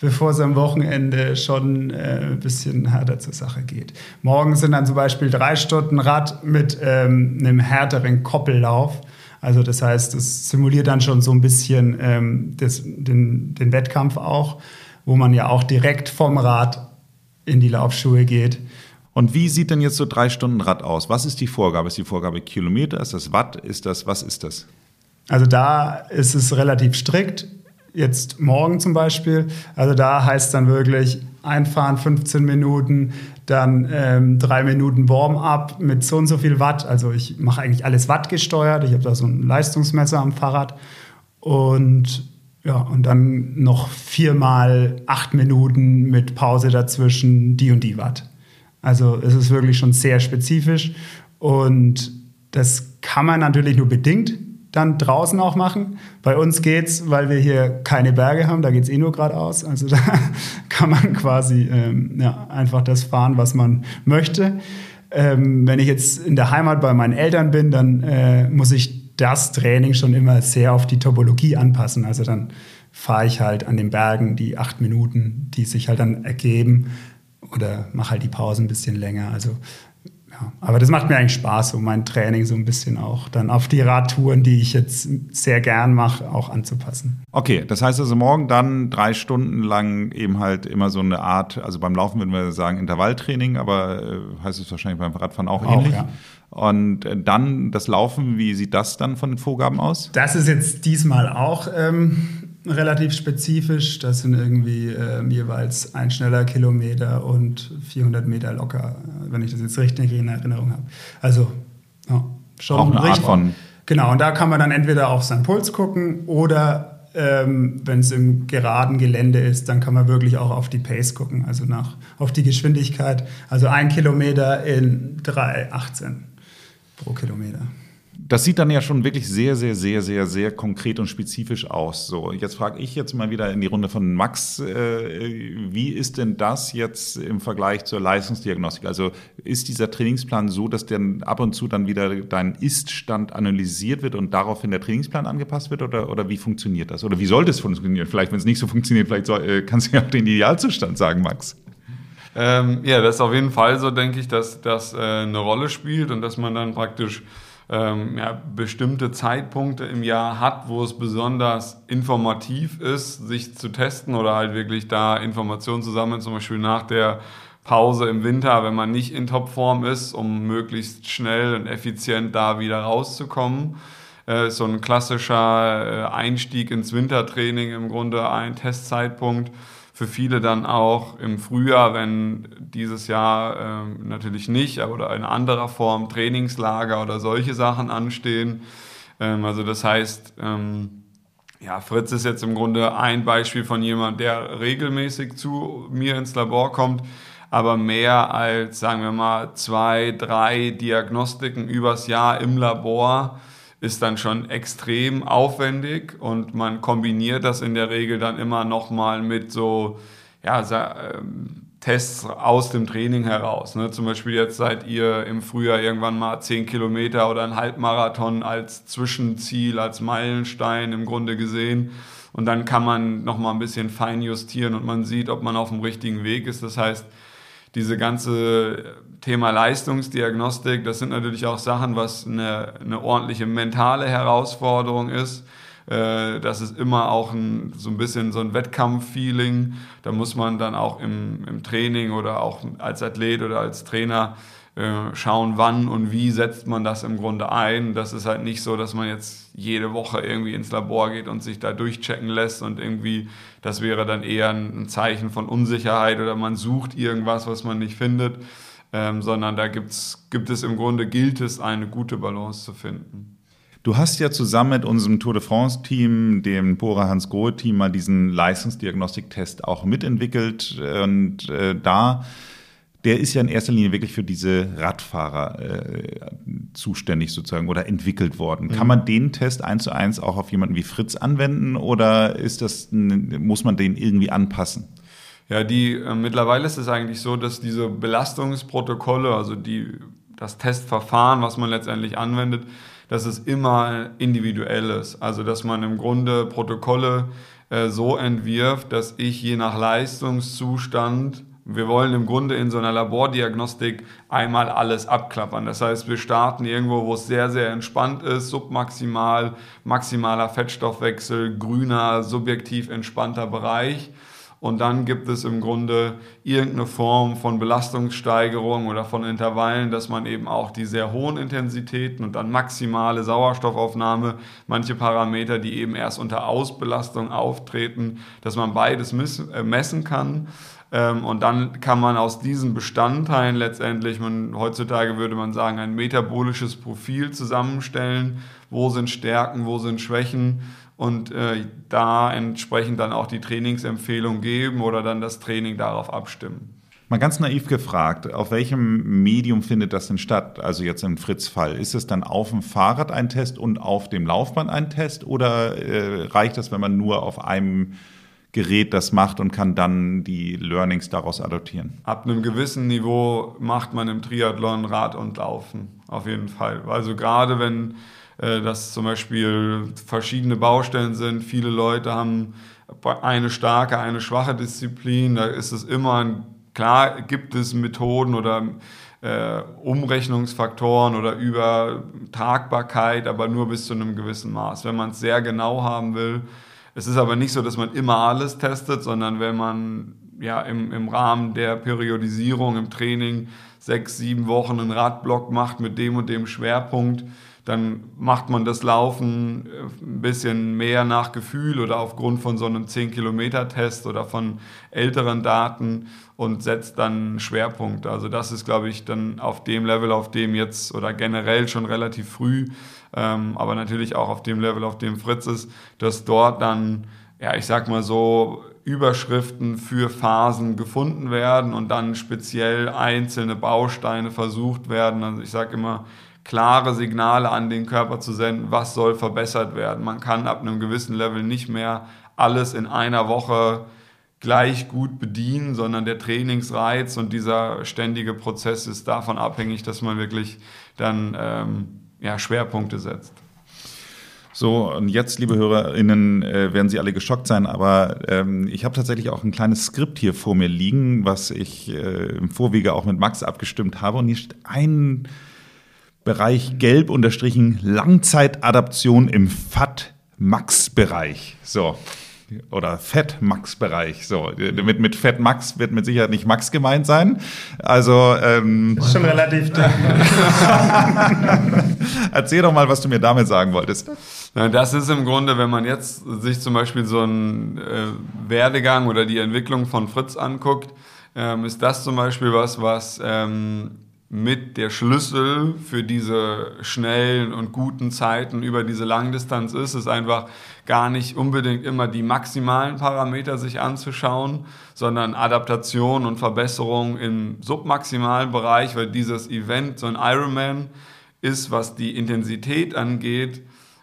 bevor es am Wochenende schon äh, ein bisschen härter zur Sache geht. Morgen sind dann zum Beispiel drei Stunden Rad mit ähm, einem härteren Koppellauf. Also das heißt, es simuliert dann schon so ein bisschen ähm, das, den, den Wettkampf auch, wo man ja auch direkt vom Rad in die Laufschuhe geht. Und wie sieht denn jetzt so drei Stunden Rad aus? Was ist die Vorgabe? Ist die Vorgabe Kilometer? Ist das Watt? Ist das, was ist das? Also da ist es relativ strikt. Jetzt morgen zum Beispiel. Also da heißt dann wirklich einfahren 15 Minuten, dann ähm, drei Minuten Warm-up mit so und so viel Watt. Also ich mache eigentlich alles Watt gesteuert. Ich habe da so ein Leistungsmesser am Fahrrad. Und ja, und dann noch viermal acht Minuten mit Pause dazwischen, die und die Watt. Also es ist wirklich schon sehr spezifisch und das kann man natürlich nur bedingt dann draußen auch machen. Bei uns geht's, weil wir hier keine Berge haben, da geht es eh nur geradeaus. Also [laughs] da kann man quasi ähm, ja, einfach das fahren, was man möchte. Ähm, wenn ich jetzt in der Heimat bei meinen Eltern bin, dann äh, muss ich das Training schon immer sehr auf die Topologie anpassen. Also dann fahre ich halt an den Bergen die acht Minuten, die sich halt dann ergeben oder mache halt die Pause ein bisschen länger. Also ja, aber das macht mir eigentlich Spaß, so mein Training so ein bisschen auch dann auf die Radtouren, die ich jetzt sehr gern mache, auch anzupassen. Okay, das heißt also morgen dann drei Stunden lang eben halt immer so eine Art, also beim Laufen würden wir sagen Intervalltraining, aber äh, heißt es wahrscheinlich beim Radfahren auch, auch ähnlich. Ja. Und äh, dann das Laufen, wie sieht das dann von den Vorgaben aus? Das ist jetzt diesmal auch ähm, relativ spezifisch. Das sind irgendwie ähm, jeweils ein schneller Kilometer und 400 Meter locker, wenn ich das jetzt richtig in Erinnerung habe. Also ja, schon auch eine Art von. Genau, und da kann man dann entweder auf seinen Puls gucken oder ähm, wenn es im geraden Gelände ist, dann kann man wirklich auch auf die Pace gucken, also nach, auf die Geschwindigkeit. Also ein Kilometer in 3,18 pro Kilometer. Das sieht dann ja schon wirklich sehr, sehr, sehr, sehr, sehr konkret und spezifisch aus. So, jetzt frage ich jetzt mal wieder in die Runde von Max, äh, wie ist denn das jetzt im Vergleich zur Leistungsdiagnostik? Also ist dieser Trainingsplan so, dass dann ab und zu dann wieder dein Ist-Stand analysiert wird und daraufhin der Trainingsplan angepasst wird? Oder, oder wie funktioniert das? Oder wie sollte es funktionieren? Vielleicht, wenn es nicht so funktioniert, vielleicht soll, äh, kannst du ja auch den Idealzustand sagen, Max. Ähm, ja, das ist auf jeden Fall so, denke ich, dass das äh, eine Rolle spielt und dass man dann praktisch ähm, ja, bestimmte Zeitpunkte im Jahr hat, wo es besonders informativ ist, sich zu testen oder halt wirklich da Informationen zu sammeln, zum Beispiel nach der Pause im Winter, wenn man nicht in Topform ist, um möglichst schnell und effizient da wieder rauszukommen. Äh, so ein klassischer äh, Einstieg ins Wintertraining im Grunde ein Testzeitpunkt für viele dann auch im Frühjahr, wenn dieses Jahr ähm, natürlich nicht, oder in anderer Form Trainingslager oder solche Sachen anstehen. Ähm, also das heißt, ähm, ja, Fritz ist jetzt im Grunde ein Beispiel von jemand, der regelmäßig zu mir ins Labor kommt, aber mehr als, sagen wir mal, zwei, drei Diagnostiken übers Jahr im Labor ist dann schon extrem aufwendig und man kombiniert das in der Regel dann immer nochmal mit so ja, ähm, Tests aus dem Training heraus. Ne? Zum Beispiel jetzt seid ihr im Frühjahr irgendwann mal 10 Kilometer oder ein Halbmarathon als Zwischenziel, als Meilenstein im Grunde gesehen. Und dann kann man nochmal ein bisschen fein justieren und man sieht, ob man auf dem richtigen Weg ist. Das heißt, diese ganze Thema Leistungsdiagnostik, das sind natürlich auch Sachen, was eine, eine ordentliche mentale Herausforderung ist. Äh, das ist immer auch ein, so ein bisschen so ein Wettkampffeeling. Da muss man dann auch im, im Training oder auch als Athlet oder als Trainer äh, schauen, wann und wie setzt man das im Grunde ein. Das ist halt nicht so, dass man jetzt jede Woche irgendwie ins Labor geht und sich da durchchecken lässt und irgendwie, das wäre dann eher ein Zeichen von Unsicherheit oder man sucht irgendwas, was man nicht findet, ähm, sondern da gibt's, gibt es im Grunde, gilt es, eine gute Balance zu finden. Du hast ja zusammen mit unserem Tour de France-Team, dem Bora Hans Grohe-Team, mal diesen Leistungsdiagnostiktest auch mitentwickelt. Und äh, da der ist ja in erster Linie wirklich für diese Radfahrer äh, zuständig sozusagen oder entwickelt worden. Mhm. Kann man den Test eins zu eins auch auf jemanden wie Fritz anwenden oder ist das, muss man den irgendwie anpassen? Ja, die, äh, mittlerweile ist es eigentlich so, dass diese Belastungsprotokolle, also die, das Testverfahren, was man letztendlich anwendet, dass es immer individuell ist. Also, dass man im Grunde Protokolle äh, so entwirft, dass ich je nach Leistungszustand wir wollen im Grunde in so einer Labordiagnostik einmal alles abklappern. Das heißt, wir starten irgendwo, wo es sehr, sehr entspannt ist, submaximal, maximaler Fettstoffwechsel, grüner, subjektiv entspannter Bereich. Und dann gibt es im Grunde irgendeine Form von Belastungssteigerung oder von Intervallen, dass man eben auch die sehr hohen Intensitäten und dann maximale Sauerstoffaufnahme, manche Parameter, die eben erst unter Ausbelastung auftreten, dass man beides äh, messen kann. Ähm, und dann kann man aus diesen Bestandteilen letztendlich, man, heutzutage würde man sagen, ein metabolisches Profil zusammenstellen. Wo sind Stärken, wo sind Schwächen? Und äh, da entsprechend dann auch die Trainingsempfehlung geben oder dann das Training darauf abstimmen. Mal ganz naiv gefragt, auf welchem Medium findet das denn statt? Also jetzt im Fritz-Fall. Ist es dann auf dem Fahrrad ein Test und auf dem Laufband ein Test oder äh, reicht das, wenn man nur auf einem Gerät das macht und kann dann die Learnings daraus adoptieren. Ab einem gewissen Niveau macht man im Triathlon Rad und Laufen, auf jeden Fall. Also gerade wenn äh, das zum Beispiel verschiedene Baustellen sind, viele Leute haben eine starke, eine schwache Disziplin, da ist es immer, klar gibt es Methoden oder äh, Umrechnungsfaktoren oder Übertragbarkeit, aber nur bis zu einem gewissen Maß. Wenn man es sehr genau haben will, es ist aber nicht so, dass man immer alles testet, sondern wenn man ja im, im Rahmen der Periodisierung im Training sechs, sieben Wochen einen Radblock macht mit dem und dem Schwerpunkt, dann macht man das Laufen äh, ein bisschen mehr nach Gefühl oder aufgrund von so einem 10-Kilometer-Test oder von älteren Daten und setzt dann einen Schwerpunkt. Also das ist, glaube ich, dann auf dem Level, auf dem jetzt oder generell schon relativ früh ähm, aber natürlich auch auf dem Level, auf dem Fritz ist, dass dort dann, ja, ich sag mal so, Überschriften für Phasen gefunden werden und dann speziell einzelne Bausteine versucht werden. Also ich sage immer, klare Signale an den Körper zu senden, was soll verbessert werden. Man kann ab einem gewissen Level nicht mehr alles in einer Woche gleich gut bedienen, sondern der Trainingsreiz und dieser ständige Prozess ist davon abhängig, dass man wirklich dann ähm, ja, Schwerpunkte setzt. So, und jetzt, liebe HörerInnen, äh, werden Sie alle geschockt sein, aber ähm, ich habe tatsächlich auch ein kleines Skript hier vor mir liegen, was ich äh, im Vorwege auch mit Max abgestimmt habe. Und hier steht ein Bereich gelb unterstrichen Langzeitadaption im FAT-Max-Bereich. So, oder Fett-Max-Bereich. So, mit, mit Fett-Max wird mit Sicherheit nicht Max gemeint sein. Also ähm, das ist schon relativ dick. [laughs] Erzähl doch mal, was du mir damit sagen wolltest. Das ist im Grunde, wenn man jetzt sich zum Beispiel so einen äh, Werdegang oder die Entwicklung von Fritz anguckt, ähm, ist das zum Beispiel was, was ähm, mit der Schlüssel für diese schnellen und guten Zeiten über diese Langdistanz ist, ist einfach gar nicht unbedingt immer die maximalen Parameter sich anzuschauen, sondern Adaptation und Verbesserung im submaximalen Bereich, weil dieses Event, so ein Ironman, ist, was die Intensität angeht,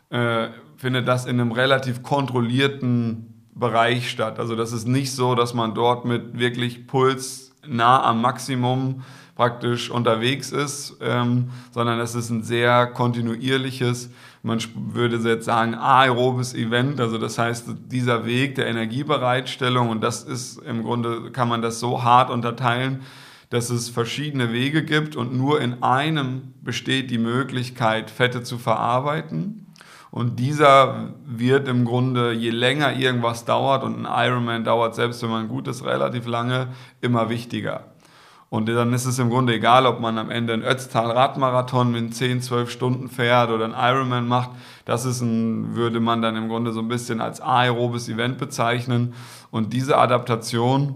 äh, findet das in einem relativ kontrollierten Bereich statt. Also das ist nicht so, dass man dort mit wirklich Puls nah am Maximum praktisch unterwegs ist, ähm, sondern es ist ein sehr kontinuierliches, man würde jetzt sagen, aerobes Event. Also das heißt, dieser Weg der Energiebereitstellung und das ist im Grunde, kann man das so hart unterteilen, dass es verschiedene Wege gibt und nur in einem besteht die Möglichkeit, Fette zu verarbeiten. Und dieser wird im Grunde, je länger irgendwas dauert, und ein Ironman dauert, selbst wenn man gut ist, relativ lange, immer wichtiger. Und dann ist es im Grunde egal, ob man am Ende einen Ötztal-Radmarathon in 10, 12 Stunden fährt oder einen Ironman macht. Das ist ein, würde man dann im Grunde so ein bisschen als aerobes Event bezeichnen. Und diese Adaptation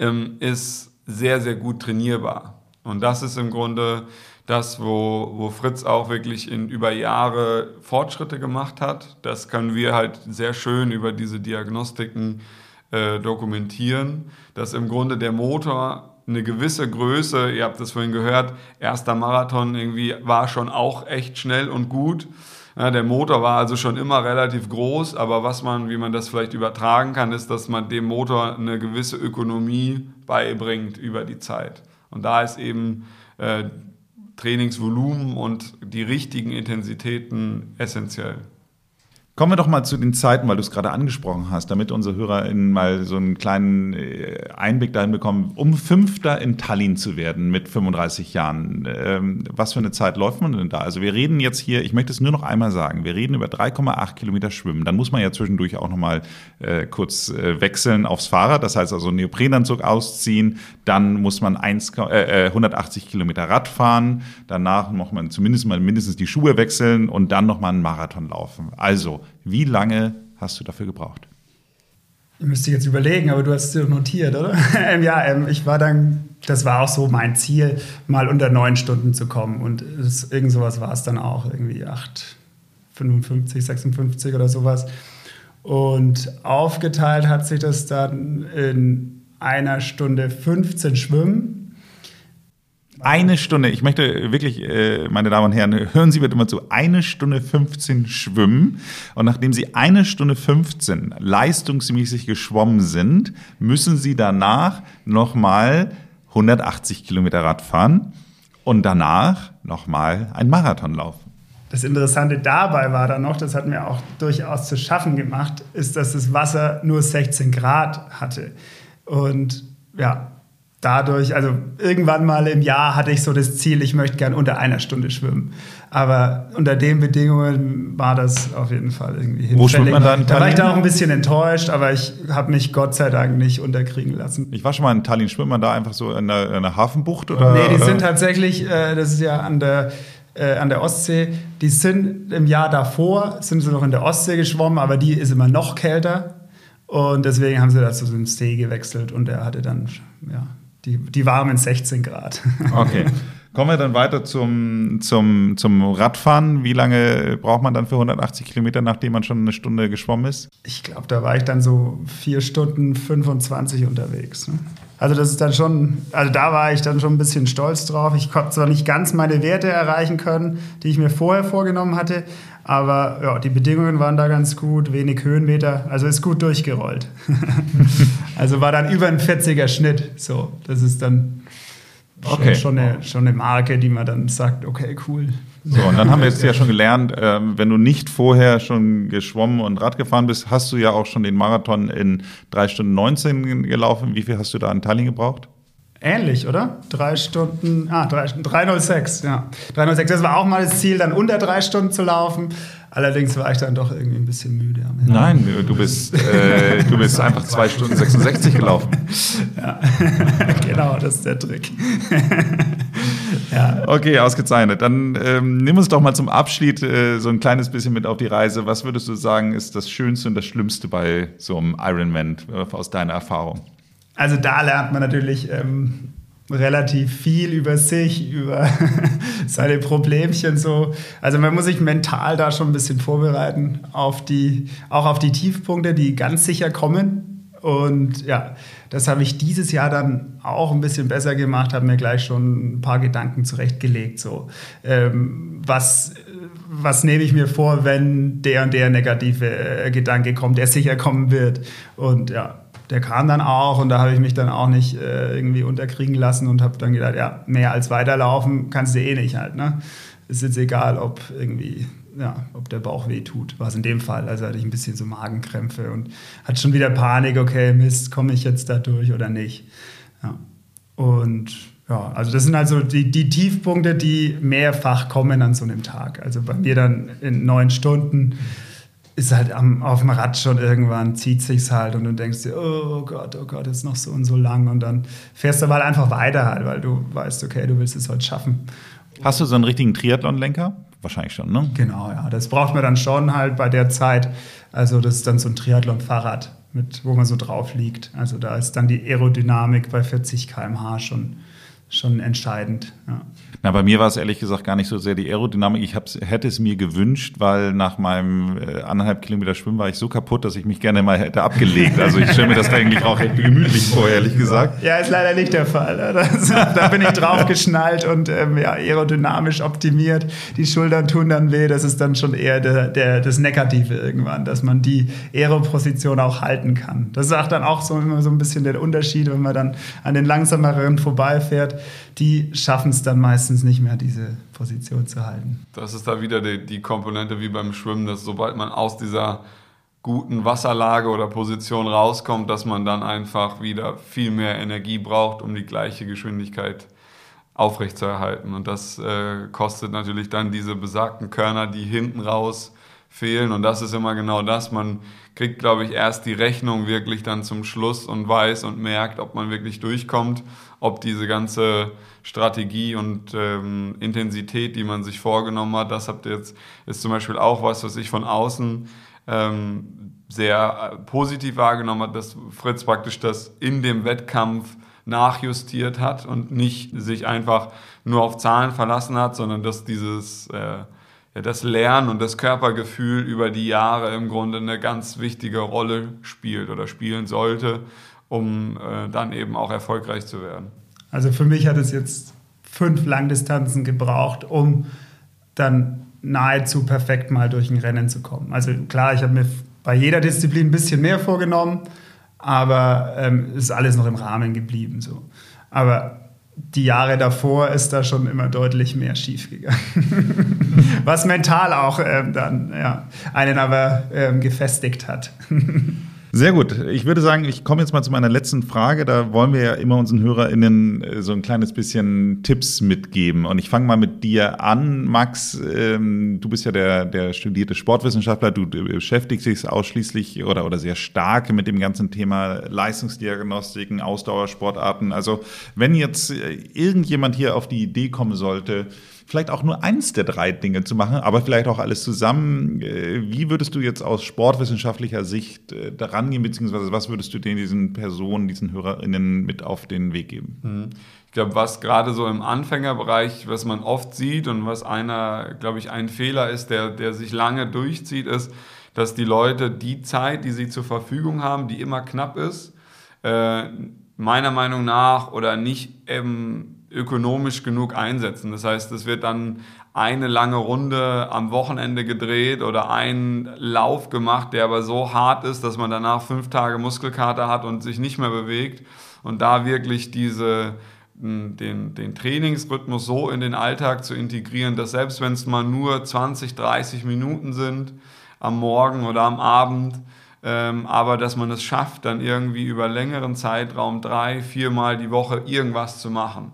ähm, ist sehr, sehr gut trainierbar. Und das ist im Grunde das, wo, wo Fritz auch wirklich in über Jahre Fortschritte gemacht hat. Das können wir halt sehr schön über diese Diagnostiken äh, dokumentieren, dass im Grunde der Motor eine gewisse Größe, ihr habt das vorhin gehört, erster Marathon irgendwie war schon auch echt schnell und gut. Ja, der Motor war also schon immer relativ groß, aber was man, wie man das vielleicht übertragen kann, ist, dass man dem Motor eine gewisse Ökonomie beibringt über die Zeit. Und da ist eben äh, Trainingsvolumen und die richtigen Intensitäten essentiell. Kommen wir doch mal zu den Zeiten, weil du es gerade angesprochen hast, damit unsere HörerInnen mal so einen kleinen äh, Einblick dahin bekommen, um Fünfter in Tallinn zu werden mit 35 Jahren. Ähm, was für eine Zeit läuft man denn da? Also wir reden jetzt hier, ich möchte es nur noch einmal sagen, wir reden über 3,8 Kilometer Schwimmen. Dann muss man ja zwischendurch auch noch mal äh, kurz äh, wechseln aufs Fahrrad, das heißt also Neoprenanzug ausziehen. Dann muss man 1, äh, 180 Kilometer Rad fahren. Danach muss man zumindest mal mindestens die Schuhe wechseln und dann noch mal einen Marathon laufen. Also wie lange hast du dafür gebraucht? Ich müsste jetzt überlegen, aber du hast es notiert, oder? [laughs] Ähm, ja, ähm, ich war dann, das war auch so mein Ziel, mal unter neun Stunden zu kommen. Und es, irgend sowas war es dann auch, irgendwie 8, 55, 56 oder sowas. Und aufgeteilt hat sich das dann in einer Stunde 15 Schwimmen, eine Stunde, ich möchte wirklich, äh, meine Damen und Herren, hören Sie bitte mal zu, eine Stunde 15 schwimmen. Und nachdem Sie eine Stunde 15 leistungsmäßig geschwommen sind, müssen Sie danach nochmal 180 Kilometer Rad fahren und danach nochmal ein Marathon laufen. Das Interessante dabei war dann noch, das hat mir auch durchaus zu schaffen gemacht, ist, dass das Wasser nur 16 Grad hatte. Und ja, dadurch, also irgendwann mal im Jahr hatte ich so das Ziel, ich möchte gern unter einer Stunde schwimmen. Aber unter den Bedingungen war das auf jeden Fall irgendwie hinfällig. Wo schwimmt man dann? Da war ich da auch ein bisschen enttäuscht, aber ich habe mich Gott sei Dank nicht unterkriegen lassen. Ich war schon mal in Tallinn. Schwimmt man da einfach so in der, in der Hafenbucht? Oder? Nee, die sind tatsächlich, äh, das ist ja an der äh, an der Ostsee, die sind im Jahr davor, sind sie noch in der Ostsee geschwommen, aber die ist immer noch kälter. Und deswegen haben sie da zu einem See gewechselt und er hatte dann ja, die, die warmen 16 Grad. [laughs] Okay. Kommen wir dann weiter zum, zum, zum Radfahren. Wie lange braucht man dann für 180 Kilometer, nachdem man schon eine Stunde geschwommen ist? Ich glaube, da war ich dann so vier Stunden 25 unterwegs. Ne? Also das ist dann schon, also da war ich dann schon ein bisschen stolz drauf. Ich konnte zwar nicht ganz meine Werte erreichen können, die ich mir vorher vorgenommen hatte, aber ja, die Bedingungen waren da ganz gut, wenig Höhenmeter, also ist gut durchgerollt. [laughs] also war dann über ein 40er Schnitt. So, das ist dann okay. schon, eine, schon eine Marke, die man dann sagt, okay, cool. So, und dann haben wir jetzt [laughs] ja schon gelernt, ähm, wenn du nicht vorher schon geschwommen und Rad gefahren bist, hast du ja auch schon den Marathon in 3 Stunden 19 gelaufen. Wie viel hast du da an Tallinn gebraucht? Ähnlich, oder? Drei Stunden, ah, 306, ja. 306, das war auch mal das Ziel, dann unter drei Stunden zu laufen. Allerdings war ich dann doch irgendwie ein bisschen müde. Nein, du bist, äh, du bist einfach 2 Stunden 66 gelaufen. [laughs] Ja, [laughs] genau, das ist der Trick. [laughs] ja. Okay, ausgezeichnet. Dann ähm, nimm uns doch mal zum Abschied äh, so ein kleines bisschen mit auf die Reise. Was würdest du sagen, ist das Schönste und das Schlimmste bei so einem Ironman äh, aus deiner Erfahrung? Also da lernt man natürlich ähm, relativ viel über sich, über [laughs] seine Problemchen so. Also man muss sich mental da schon ein bisschen vorbereiten auf die, auch auf die Tiefpunkte, die ganz sicher kommen. Und ja, das habe ich dieses Jahr dann auch ein bisschen besser gemacht, habe mir gleich schon ein paar Gedanken zurechtgelegt. So, ähm, was, was nehme ich mir vor, wenn der und der negative äh, Gedanke kommt, der sicher kommen wird? Und ja, der kam dann auch und da habe ich mich dann auch nicht äh, irgendwie unterkriegen lassen und habe dann gedacht, ja, mehr als weiterlaufen kannst du eh nicht halt. Ne? Ist jetzt egal, ob irgendwie, ja, ob der Bauch weh tut. War es in dem Fall. Also hatte ich ein bisschen so Magenkrämpfe und hatte schon wieder Panik, okay, Mist, komme ich jetzt da durch oder nicht? Ja. Und ja, also das sind also die, die Tiefpunkte, die mehrfach kommen an so einem Tag. Also bei mir dann in neun Stunden ist halt am, auf dem Rad schon irgendwann, zieht sich's halt und du denkst dir, oh Gott, oh Gott, ist noch so und so lang und dann fährst du mal halt einfach weiter halt, weil du weißt, okay, du willst es heute schaffen. Hast du so einen richtigen Triathlon-Lenker? Wahrscheinlich schon, ne? Genau, ja. Das braucht man dann schon halt bei der Zeit. Also das ist dann so ein Triathlon-Fahrrad, mit, wo man so drauf liegt. Also da ist dann die Aerodynamik bei 40 km/h schon, schon entscheidend. Ja. Na, bei mir war es ehrlich gesagt gar nicht so sehr die Aerodynamik. Ich hätte es mir gewünscht, weil nach meinem äh, anderthalb Kilometer Schwimmen war ich so kaputt, dass ich mich gerne mal hätte abgelegt. Also ich stelle mir das eigentlich auch recht gemütlich vor, ehrlich gesagt. Ja, ist leider nicht der Fall. Das, da bin ich draufgeschnallt und ähm, ja, aerodynamisch optimiert. Die Schultern tun dann weh. Das ist dann schon eher der, der, das Negative irgendwann, dass man die Aeroposition auch halten kann. Das sagt dann auch so immer so ein bisschen der Unterschied, wenn man dann an den langsameren vorbeifährt. Die schaffen es dann meistens nicht mehr diese Position zu halten. Das ist da wieder die, die Komponente wie beim Schwimmen, dass sobald man aus dieser guten Wasserlage oder Position rauskommt, dass man dann einfach wieder viel mehr Energie braucht, um die gleiche Geschwindigkeit aufrechtzuerhalten. Und das äh, kostet natürlich dann diese besagten Körner, die hinten raus fehlen. Und das ist immer genau das. Man kriegt, glaube ich, erst die Rechnung wirklich dann zum Schluss und weiß und merkt, ob man wirklich durchkommt, ob diese ganze Strategie und ähm, Intensität, die man sich vorgenommen hat, das habt ihr jetzt, ist zum Beispiel auch was, was ich von außen ähm, sehr äh, positiv wahrgenommen habe, dass Fritz praktisch das in dem Wettkampf nachjustiert hat und nicht sich einfach nur auf Zahlen verlassen hat, sondern dass dieses äh, ja, das Lernen und das Körpergefühl über die Jahre im Grunde eine ganz wichtige Rolle spielt oder spielen sollte, um äh, dann eben auch erfolgreich zu werden. Also für mich hat es jetzt fünf Langdistanzen gebraucht, um dann nahezu perfekt mal durch ein Rennen zu kommen. Also klar, ich habe mir bei jeder Disziplin ein bisschen mehr vorgenommen, aber ähm, ist alles noch im Rahmen geblieben. So. Aber die Jahre davor ist da schon immer deutlich mehr schiefgegangen. [laughs] Was mental auch ähm, dann ja, einen aber ähm, gefestigt hat. [laughs] Sehr gut. Ich würde sagen, ich komme jetzt mal zu meiner letzten Frage. Da wollen wir ja immer unseren HörerInnen äh, so ein kleines bisschen Tipps mitgeben. Und ich fange mal mit dir an. Max, ähm, du bist ja der, der studierte Sportwissenschaftler. Du beschäftigst dich ausschließlich oder, oder sehr stark mit dem ganzen Thema Leistungsdiagnostiken, Ausdauersportarten. Also wenn jetzt äh, irgendjemand hier auf die Idee kommen sollte, vielleicht auch nur eins der drei Dinge zu machen, aber vielleicht auch alles zusammen. Äh, wie würdest du jetzt aus sportwissenschaftlicher Sicht äh, daran gehen, beziehungsweise was würdest du den, diesen Personen, diesen HörerInnen mit auf den Weg geben? Mhm. Ich glaube, was gerade so im Anfängerbereich, was man oft sieht und was einer, glaube ich, ein Fehler ist, der, der sich lange durchzieht, ist, dass die Leute die Zeit, die sie zur Verfügung haben, die immer knapp ist, äh, meiner Meinung nach oder nicht ähm, ökonomisch genug einsetzen. Das heißt, es wird dann eine lange Runde am Wochenende gedreht oder ein Lauf gemacht, der aber so hart ist, dass man danach fünf Tage Muskelkater hat und sich nicht mehr bewegt. Und da wirklich diese, den, den Trainingsrhythmus so in den Alltag zu integrieren, dass selbst wenn es mal nur 20, 30 Minuten sind am Morgen oder am Abend, ähm, aber dass man es schafft, dann irgendwie über längeren Zeitraum drei, viermal die Woche irgendwas zu machen.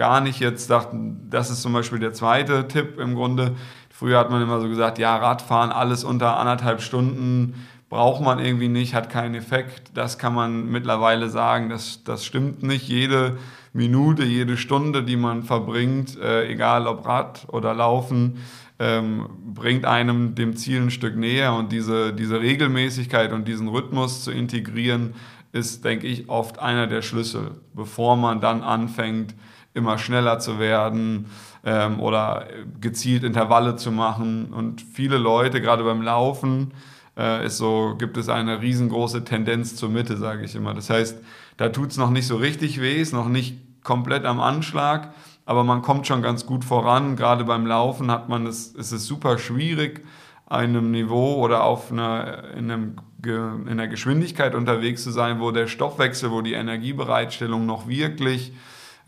Gar nicht jetzt dachten, das ist zum Beispiel der zweite Tipp im Grunde. Früher hat man immer so gesagt, ja, Radfahren, alles unter anderthalb Stunden braucht man irgendwie nicht, hat keinen Effekt. Das kann man mittlerweile sagen, das, das stimmt nicht. Jede Minute, jede Stunde, die man verbringt, äh, egal ob Rad oder Laufen, ähm, bringt einem dem Ziel ein Stück näher und diese, diese Regelmäßigkeit und diesen Rhythmus zu integrieren, ist, denke ich, oft einer der Schlüssel, bevor man dann anfängt, immer schneller zu werden ähm, oder gezielt Intervalle zu machen. Und viele Leute, gerade beim Laufen, äh, ist so, gibt es eine riesengroße Tendenz zur Mitte, sage ich immer. Das heißt, da tut es noch nicht so richtig weh, ist noch nicht komplett am Anschlag, aber man kommt schon ganz gut voran. Gerade beim Laufen hat man es, ist es super schwierig, einem Niveau oder auf einer, in, einem, in einer Geschwindigkeit unterwegs zu sein, wo der Stoffwechsel, wo die Energiebereitstellung noch wirklich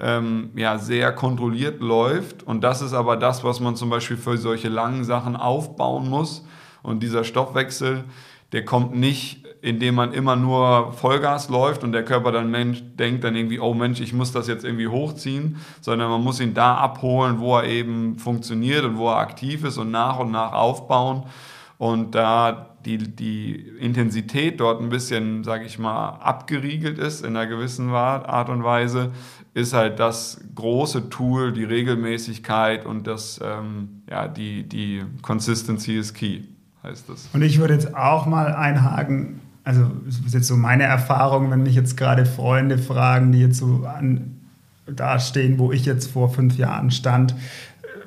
ähm, ja, sehr kontrolliert läuft. Und das ist aber das, was man zum Beispiel für solche langen Sachen aufbauen muss. Und dieser Stoffwechsel, der kommt nicht, indem man immer nur Vollgas läuft und der Körper dann Mensch, denkt dann irgendwie, oh Mensch, ich muss das jetzt irgendwie hochziehen, sondern man muss ihn da abholen, wo er eben funktioniert und wo er aktiv ist und nach und nach aufbauen. Und da die, die Intensität dort ein bisschen, sage ich mal, abgeriegelt ist in einer gewissen Art und Weise, ist halt das große Tool, die Regelmäßigkeit und das, ähm, ja, die, die Consistency is key heißt das. Und ich würde jetzt auch mal einhaken, also das ist jetzt so meine Erfahrung, wenn mich jetzt gerade Freunde fragen, die jetzt so an, da wo ich jetzt vor fünf Jahren stand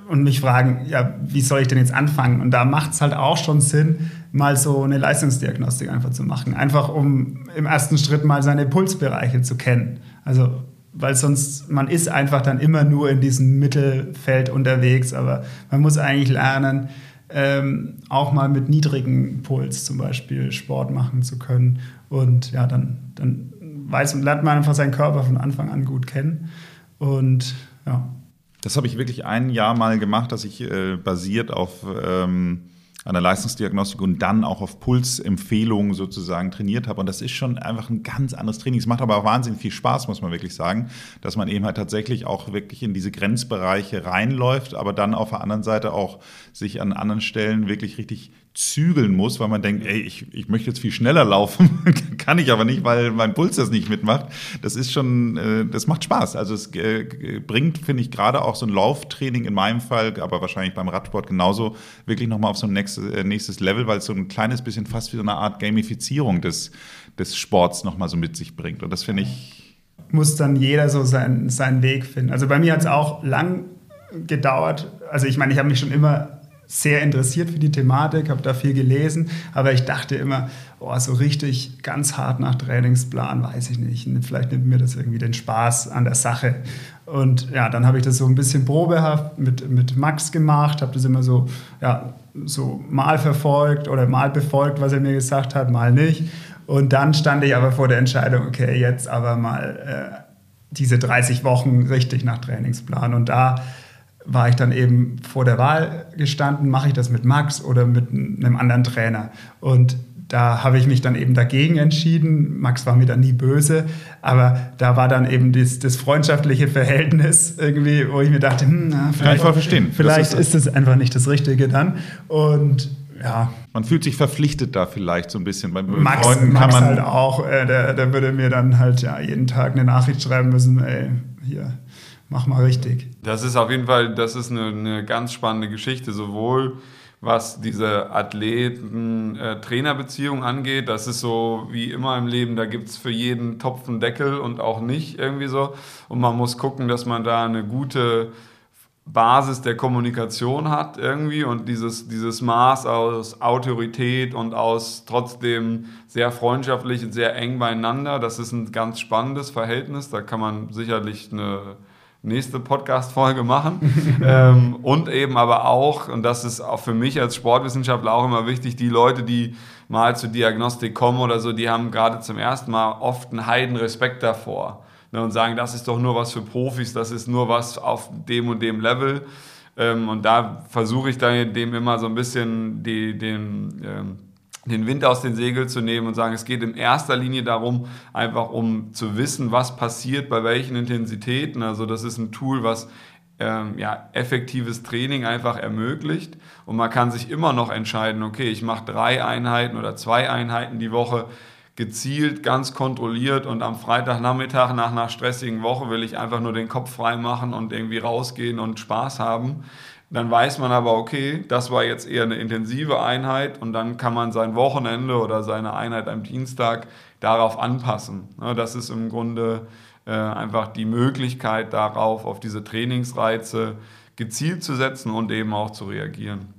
und mich fragen, ja, wie soll ich denn jetzt anfangen? Und da macht es halt auch schon Sinn, mal so eine Leistungsdiagnostik einfach zu machen. Einfach um im ersten Schritt mal seine Pulsbereiche zu kennen. Also weil sonst, man ist einfach dann immer nur in diesem Mittelfeld unterwegs, aber man muss eigentlich lernen, ähm, auch mal mit niedrigem Puls zum Beispiel Sport machen zu können. Und ja, dann, dann weiß und lernt man einfach seinen Körper von Anfang an gut kennen. Und ja. Das habe ich wirklich ein Jahr mal gemacht, dass ich äh, basiert auf ähm, an der Leistungsdiagnostik und dann auch auf Pulsempfehlungen sozusagen trainiert habe. Und das ist schon einfach ein ganz anderes Training. Es macht aber auch wahnsinnig viel Spaß, muss man wirklich sagen, dass man eben halt tatsächlich auch wirklich in diese Grenzbereiche reinläuft, aber dann auf der anderen Seite auch sich an anderen Stellen wirklich richtig zügeln muss, weil man denkt, ey, ich, ich möchte jetzt viel schneller laufen, [laughs] kann ich aber nicht, weil mein Puls das nicht mitmacht. Das ist schon, äh, das macht Spaß. Also es äh, bringt, finde ich, gerade auch so ein Lauftraining in meinem Fall, aber wahrscheinlich beim Radsport genauso, wirklich nochmal auf so ein nächstes, äh, nächstes Level, weil es so ein kleines bisschen fast wie so eine Art Gamifizierung des, des Sports nochmal so mit sich bringt. Und das finde ich. Muss dann jeder so sein, seinen Weg finden. Also bei mir hat es auch lang gedauert. Also ich meine, ich habe mich schon immer sehr interessiert für die Thematik, habe da viel gelesen, aber ich dachte immer, oh, so richtig ganz hart nach Trainingsplan, weiß ich nicht. Vielleicht nimmt mir das irgendwie den Spaß an der Sache. Und ja, dann habe ich das so ein bisschen probehaft mit, mit Max gemacht, habe das immer so, ja, so mal verfolgt oder mal befolgt, was er mir gesagt hat, mal nicht. Und dann stand ich aber vor der Entscheidung, okay, jetzt aber mal äh, diese 30 Wochen richtig nach Trainingsplan. Und da war ich dann eben vor der Wahl gestanden, mache ich das mit Max oder mit einem anderen Trainer. Und da habe ich mich dann eben dagegen entschieden. Max war mir dann nie böse, aber da war dann eben das, das freundschaftliche Verhältnis irgendwie, wo ich mir dachte, hm, na, vielleicht, Kann ich verstehen. vielleicht ist es einfach nicht das Richtige dann. Und ja. Man fühlt sich verpflichtet da vielleicht so ein bisschen. Bei Max, Freunden Max kann man halt auch, äh, der, der würde mir dann halt ja jeden Tag eine Nachricht schreiben müssen, ey, hier, mach mal richtig. Das ist auf jeden Fall, das ist eine, eine ganz spannende Geschichte, sowohl was diese Athleten-Trainer-Beziehung angeht. Das ist so wie immer im Leben, da gibt es für jeden Topf einen Deckel und auch nicht irgendwie so. Und man muss gucken, dass man da eine gute Basis der Kommunikation hat irgendwie und dieses, dieses Maß aus Autorität und aus trotzdem sehr freundschaftlich und sehr eng beieinander, das ist ein ganz spannendes Verhältnis. Da kann man sicherlich eine nächste Podcast-Folge machen. [laughs] ähm, und eben aber auch, und das ist auch für mich als Sportwissenschaftler auch immer wichtig, die Leute, die mal zur Diagnostik kommen oder so, die haben gerade zum ersten Mal oft einen heiden Respekt davor ne, und sagen, das ist doch nur was für Profis, das ist nur was auf dem und dem Level. Ähm, und da versuche ich dann dem immer so ein bisschen die, den, ähm, den Wind aus den Segeln zu nehmen und sagen, es geht in erster Linie darum, einfach um zu wissen, was passiert bei welchen Intensitäten. Also das ist ein Tool, was ähm, ja, effektives Training einfach ermöglicht. Und man kann sich immer noch entscheiden, okay, ich mache drei Einheiten oder zwei Einheiten die Woche gezielt, ganz kontrolliert und am Freitagnachmittag nach einer stressigen Woche will ich einfach nur den Kopf frei machen und irgendwie rausgehen und Spaß haben. Dann weiß man aber, okay, das war jetzt eher eine intensive Einheit und dann kann man sein Wochenende oder seine Einheit am Dienstag darauf anpassen. Das ist im Grunde äh, einfach die Möglichkeit darauf, auf diese Trainingsreize gezielt zu setzen und eben auch zu reagieren.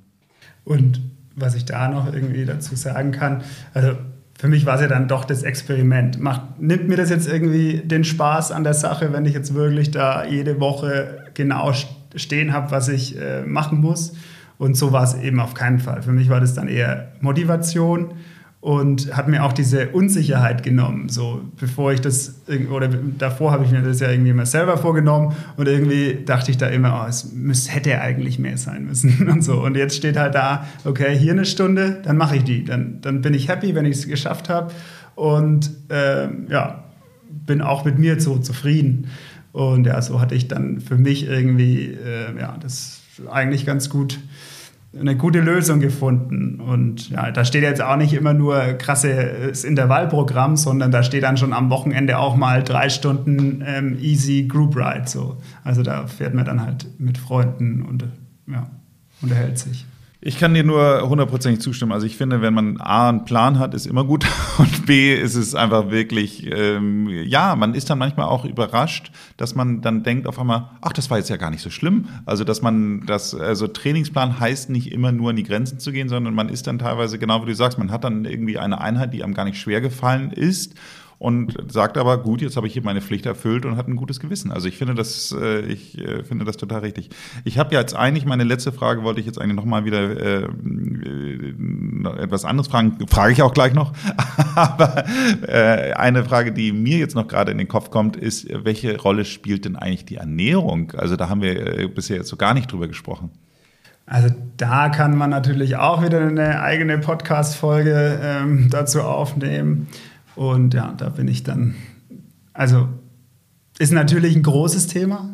Und was ich da noch irgendwie dazu sagen kann, also für mich war es ja dann doch das Experiment. Macht, nimmt mir das jetzt irgendwie den Spaß an der Sache, wenn ich jetzt wirklich da jede Woche genau stehen habe, was ich äh, machen muss? Und so war es eben auf keinen Fall. Für mich war das dann eher Motivation und hat mir auch diese Unsicherheit genommen. So bevor ich das oder davor habe ich mir das ja irgendwie immer selber vorgenommen und irgendwie dachte ich da immer, oh, es müß, hätte eigentlich mehr sein müssen [laughs] und so. Und jetzt steht halt da, okay, hier eine Stunde, dann mache ich die, dann, dann bin ich happy, wenn ich es geschafft habe und äh, ja, bin auch mit mir so zufrieden. Und ja, so hatte ich dann für mich irgendwie äh, ja das eigentlich ganz gut eine gute Lösung gefunden. Und ja, da steht jetzt auch nicht immer nur krasses Intervallprogramm, sondern da steht dann schon am Wochenende auch mal drei Stunden ähm, Easy Group Ride. So. Also da fährt man dann halt mit Freunden und ja, unterhält sich. Ich kann dir nur hundertprozentig zustimmen. Also ich finde, wenn man A, einen Plan hat, ist immer gut [laughs] und B, ist es einfach wirklich, ähm, ja, man ist dann manchmal auch überrascht, dass man dann denkt auf einmal, ach, das war jetzt ja gar nicht so schlimm. Also dass man das, also Trainingsplan heißt nicht immer nur an die Grenzen zu gehen, sondern man ist dann teilweise, genau wie du sagst, man hat dann irgendwie eine Einheit, die einem gar nicht schwer gefallen ist und sagt aber, gut, jetzt habe ich hier meine Pflicht erfüllt und hat ein gutes Gewissen. Also ich finde das, äh, ich äh, finde das total richtig. Ich habe ja jetzt eigentlich, meine letzte Frage wollte ich jetzt eigentlich nochmal wieder äh, äh, etwas anderes fragen, frage ich auch gleich noch. [laughs] aber äh, eine Frage, die mir jetzt noch gerade in den Kopf kommt, ist, welche Rolle spielt denn eigentlich die Ernährung? Also da haben wir äh, bisher jetzt so gar nicht drüber gesprochen. Also da kann man natürlich auch wieder eine eigene Podcast-Folge ähm, dazu aufnehmen. Und ja, da bin ich dann, also ist natürlich ein großes Thema.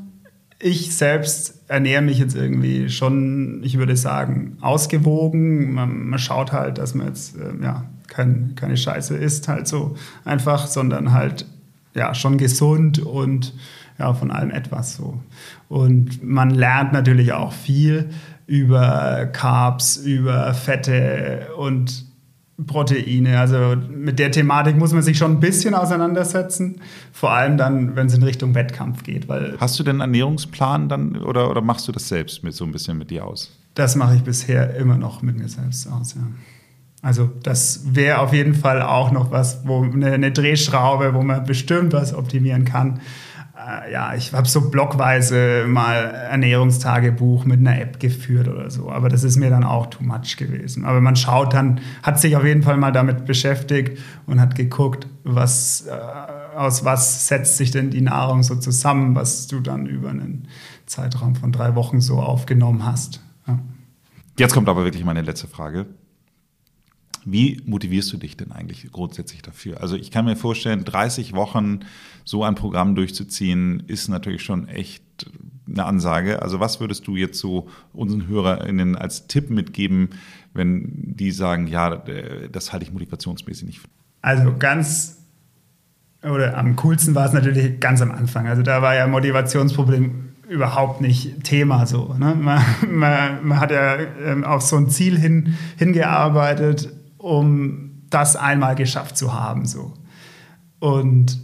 Ich selbst ernähre mich jetzt irgendwie schon, ich würde sagen, ausgewogen. Man, man schaut halt, dass man jetzt äh, ja, kein, keine Scheiße isst, halt so einfach, sondern halt ja, schon gesund und ja, von allem etwas so. Und man lernt natürlich auch viel über Carbs, über Fette und Proteine. Also mit der Thematik muss man sich schon ein bisschen auseinandersetzen, vor allem dann, wenn es in Richtung Wettkampf geht. Weil Hast du denn einen Ernährungsplan dann oder, oder machst du das selbst mit so ein bisschen mit dir aus? Das mache ich bisher immer noch mit mir selbst aus, ja. Also das wäre auf jeden Fall auch noch was, wo eine, eine Drehschraube, wo man bestimmt was optimieren kann ja, ich habe so blockweise mal Ernährungstagebuch mit einer App geführt oder so, aber das ist mir dann auch too much gewesen. Aber man schaut dann, hat sich auf jeden Fall mal damit beschäftigt und hat geguckt, was, äh, aus was setzt sich denn die Nahrung so zusammen, was du dann über einen Zeitraum von drei Wochen so aufgenommen hast. Ja. Jetzt kommt aber wirklich meine letzte Frage. Wie motivierst du dich denn eigentlich grundsätzlich dafür? Also ich kann mir vorstellen, 30 Wochen so ein Programm durchzuziehen, ist natürlich schon echt eine Ansage. Also was würdest du jetzt so unseren HörerInnen als Tipp mitgeben, wenn die sagen, ja, das halte ich motivationsmäßig nicht? Also ganz oder am coolsten war es natürlich ganz am Anfang. Also da war ja Motivationsproblem überhaupt nicht Thema so. Ne? Man, [laughs] man, man, hat ja ähm, auf so ein Ziel hin, hingearbeitet, um das einmal geschafft zu haben. So. Und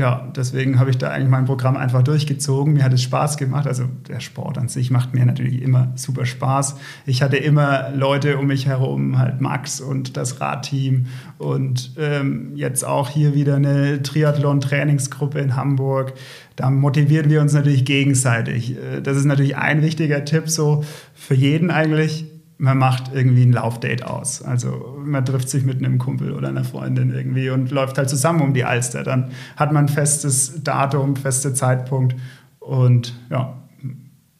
ja, deswegen habe ich da eigentlich mein Programm einfach durchgezogen. Mir hat es Spaß gemacht. Also der Sport an sich macht mir natürlich immer super Spaß. Ich hatte immer Leute um mich herum, halt Max und das Radteam und ähm, jetzt auch hier wieder eine Triathlon-Trainingsgruppe in Hamburg. Da motivieren wir uns natürlich gegenseitig. Äh, das ist natürlich ein wichtiger Tipp so für jeden eigentlich man macht irgendwie ein Laufdate aus. Also man trifft sich mit einem Kumpel oder einer Freundin irgendwie und läuft halt zusammen um die Alster. Dann hat man ein festes Datum, feste Zeitpunkt und ja,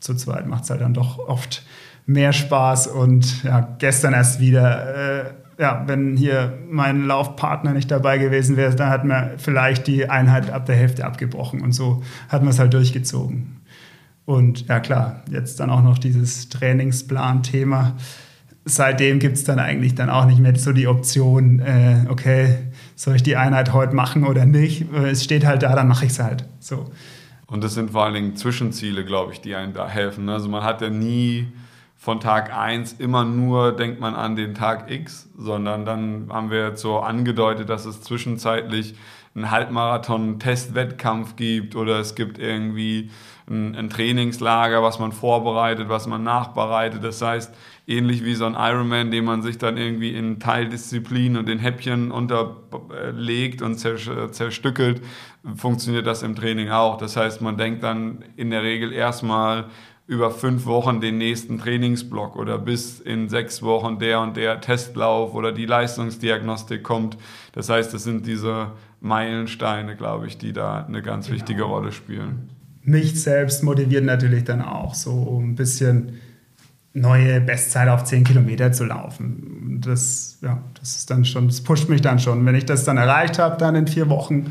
zu zweit macht es halt dann doch oft mehr Spaß. Und ja, gestern erst wieder, äh, ja, wenn hier mein Laufpartner nicht dabei gewesen wäre, dann hat man vielleicht die Einheit ab der Hälfte abgebrochen und so hat man es halt durchgezogen. Und ja klar, jetzt dann auch noch dieses Trainingsplan-Thema. Seitdem gibt es dann eigentlich dann auch nicht mehr so die Option, äh, okay, soll ich die Einheit heute machen oder nicht? Es steht halt da, dann mache ich es halt. So. Und das sind vor allen Dingen Zwischenziele, glaube ich, die einem da helfen. Also man hat ja nie von Tag 1 immer nur, denkt man an den Tag X, sondern dann haben wir jetzt so angedeutet, dass es zwischenzeitlich einen Halbmarathon-Testwettkampf gibt oder es gibt irgendwie ein, ein, Trainingslager, was man vorbereitet, was man nachbereitet. Das heißt, ähnlich wie so ein Ironman, den man sich dann irgendwie in Teildisziplinen und in Häppchen unterlegt und zerstückelt, funktioniert das im Training auch. Das heißt, man denkt dann in der Regel erstmal über fünf Wochen den nächsten Trainingsblock oder bis in sechs Wochen der und der Testlauf oder die Leistungsdiagnostik kommt. Das heißt, es sind diese Meilensteine, glaube ich, die da eine ganz genau. wichtige Rolle spielen mich selbst motiviert natürlich dann auch so ein bisschen neue Bestzeit auf 10 Kilometer zu laufen. Das, ja, das ist dann schon, das pusht mich dann schon. Wenn ich das dann erreicht habe, dann in vier Wochen,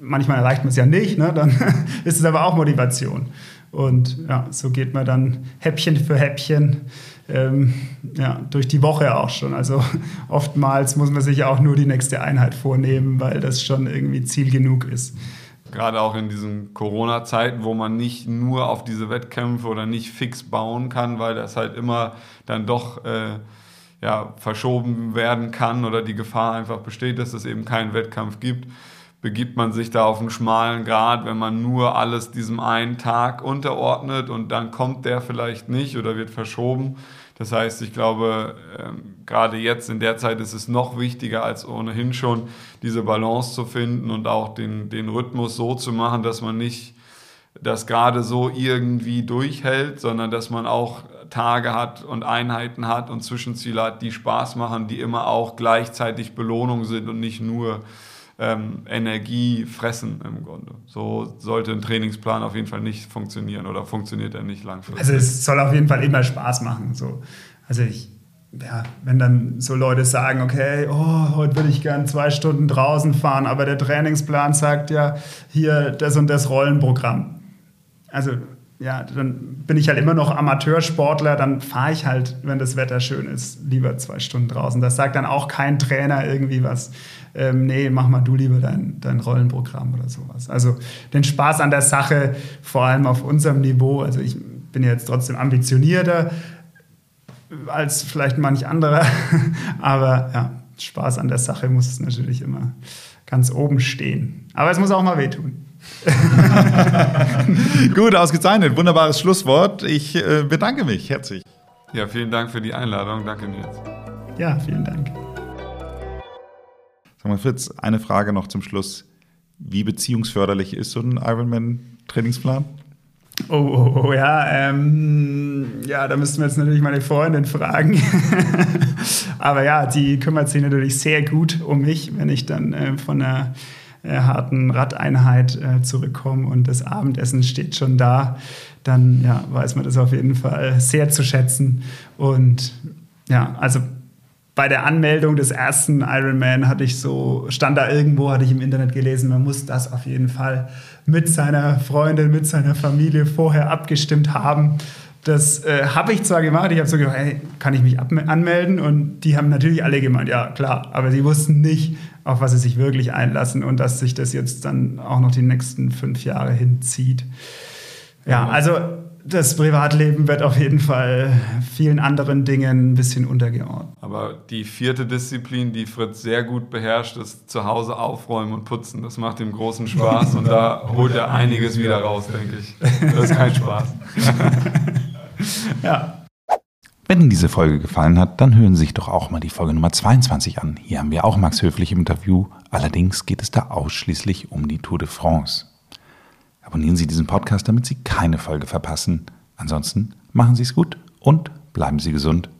manchmal erreicht man es ja nicht, ne, dann [laughs] ist es aber auch Motivation. Und ja, so geht man dann Häppchen für Häppchen ähm, ja, durch die Woche auch schon. Also [laughs] oftmals muss man sich auch nur die nächste Einheit vornehmen, weil das schon irgendwie Ziel genug ist. Gerade auch in diesen Corona-Zeiten, wo man nicht nur auf diese Wettkämpfe oder nicht fix bauen kann, weil das halt immer dann doch äh, ja, verschoben werden kann oder die Gefahr einfach besteht, dass es eben keinen Wettkampf gibt, begibt man sich da auf einen schmalen Grad, wenn man nur alles diesem einen Tag unterordnet und dann kommt der vielleicht nicht oder wird verschoben das heißt, ich glaube, ähm, gerade jetzt in der Zeit ist es noch wichtiger als ohnehin schon, diese Balance zu finden und auch den, den Rhythmus so zu machen, dass man nicht das gerade so irgendwie durchhält, sondern dass man auch Tage hat und Einheiten hat und Zwischenziele hat, die Spaß machen, die immer auch gleichzeitig Belohnung sind und nicht nur ähm, Energie fressen im Grunde. So sollte ein Trainingsplan auf jeden Fall nicht funktionieren oder funktioniert er nicht langfristig. Also es soll auf jeden Fall immer Spaß machen. So. Also ich, ja, wenn dann so Leute sagen, okay, oh, heute würde ich gern zwei Stunden draußen fahren, aber der Trainingsplan sagt ja hier das und das Rollenprogramm. Also ja, dann bin ich halt immer noch Amateursportler, dann fahre ich halt, wenn das Wetter schön ist, lieber zwei Stunden draußen. Das sagt dann auch kein Trainer irgendwie was ähm, nee, mach mal du lieber dein, dein Rollenprogramm oder sowas. Also den Spaß an der Sache, vor allem auf unserem Niveau, also ich bin jetzt trotzdem ambitionierter als vielleicht manch anderer, [laughs] aber ja, Spaß an der Sache muss es natürlich immer ganz oben stehen. Aber es muss auch mal wehtun. [laughs] Gut, ausgezeichnet. Wunderbares Schlusswort. Ich äh, bedanke mich herzlich. Ja, vielen Dank für die Einladung. Danke, Nils. Ja, vielen Dank. Sag mal, Fritz, eine Frage noch zum Schluss. Wie beziehungsförderlich ist so ein Ironman-Trainingsplan? Oh, oh, oh, ja, ähm, ja, da müssten wir jetzt natürlich meine Freundin fragen. [laughs] Aber ja, die kümmert sich natürlich sehr gut um mich, wenn ich dann äh, von einer äh, harten Radeinheit äh, zurückkomme und das Abendessen steht schon da. Dann ja, weiß man das auf jeden Fall sehr zu schätzen. Und ja, also bei der Anmeldung des ersten Ironman hatte ich so, stand da irgendwo, hatte ich im Internet gelesen, man muss das auf jeden Fall mit seiner Freundin, mit seiner Familie vorher abgestimmt haben. Das äh, habe ich zwar gemacht, ich habe so gesagt, hey, kann ich mich anmelden? Und die haben natürlich alle gemeint, ja klar, aber sie wussten nicht, auf was sie sich wirklich einlassen und dass sich das jetzt dann auch noch die nächsten fünf Jahre hinzieht. Ja, also das Privatleben wird auf jeden Fall vielen anderen Dingen ein bisschen untergeordnet. Aber die vierte Disziplin, die Fritz sehr gut beherrscht, ist zu Hause aufräumen und putzen. Das macht ihm großen Spaß und da holt er einiges wieder raus, denke ich. Das ist kein Spaß. [laughs] ja. Wenn Ihnen diese Folge gefallen hat, dann hören Sie sich doch auch mal die Folge Nummer 22 an. Hier haben wir auch Max Höflich im Interview. Allerdings geht es da ausschließlich um die Tour de France. Abonnieren Sie diesen Podcast, damit Sie keine Folge verpassen. Ansonsten machen Sie es gut und bleiben Sie gesund.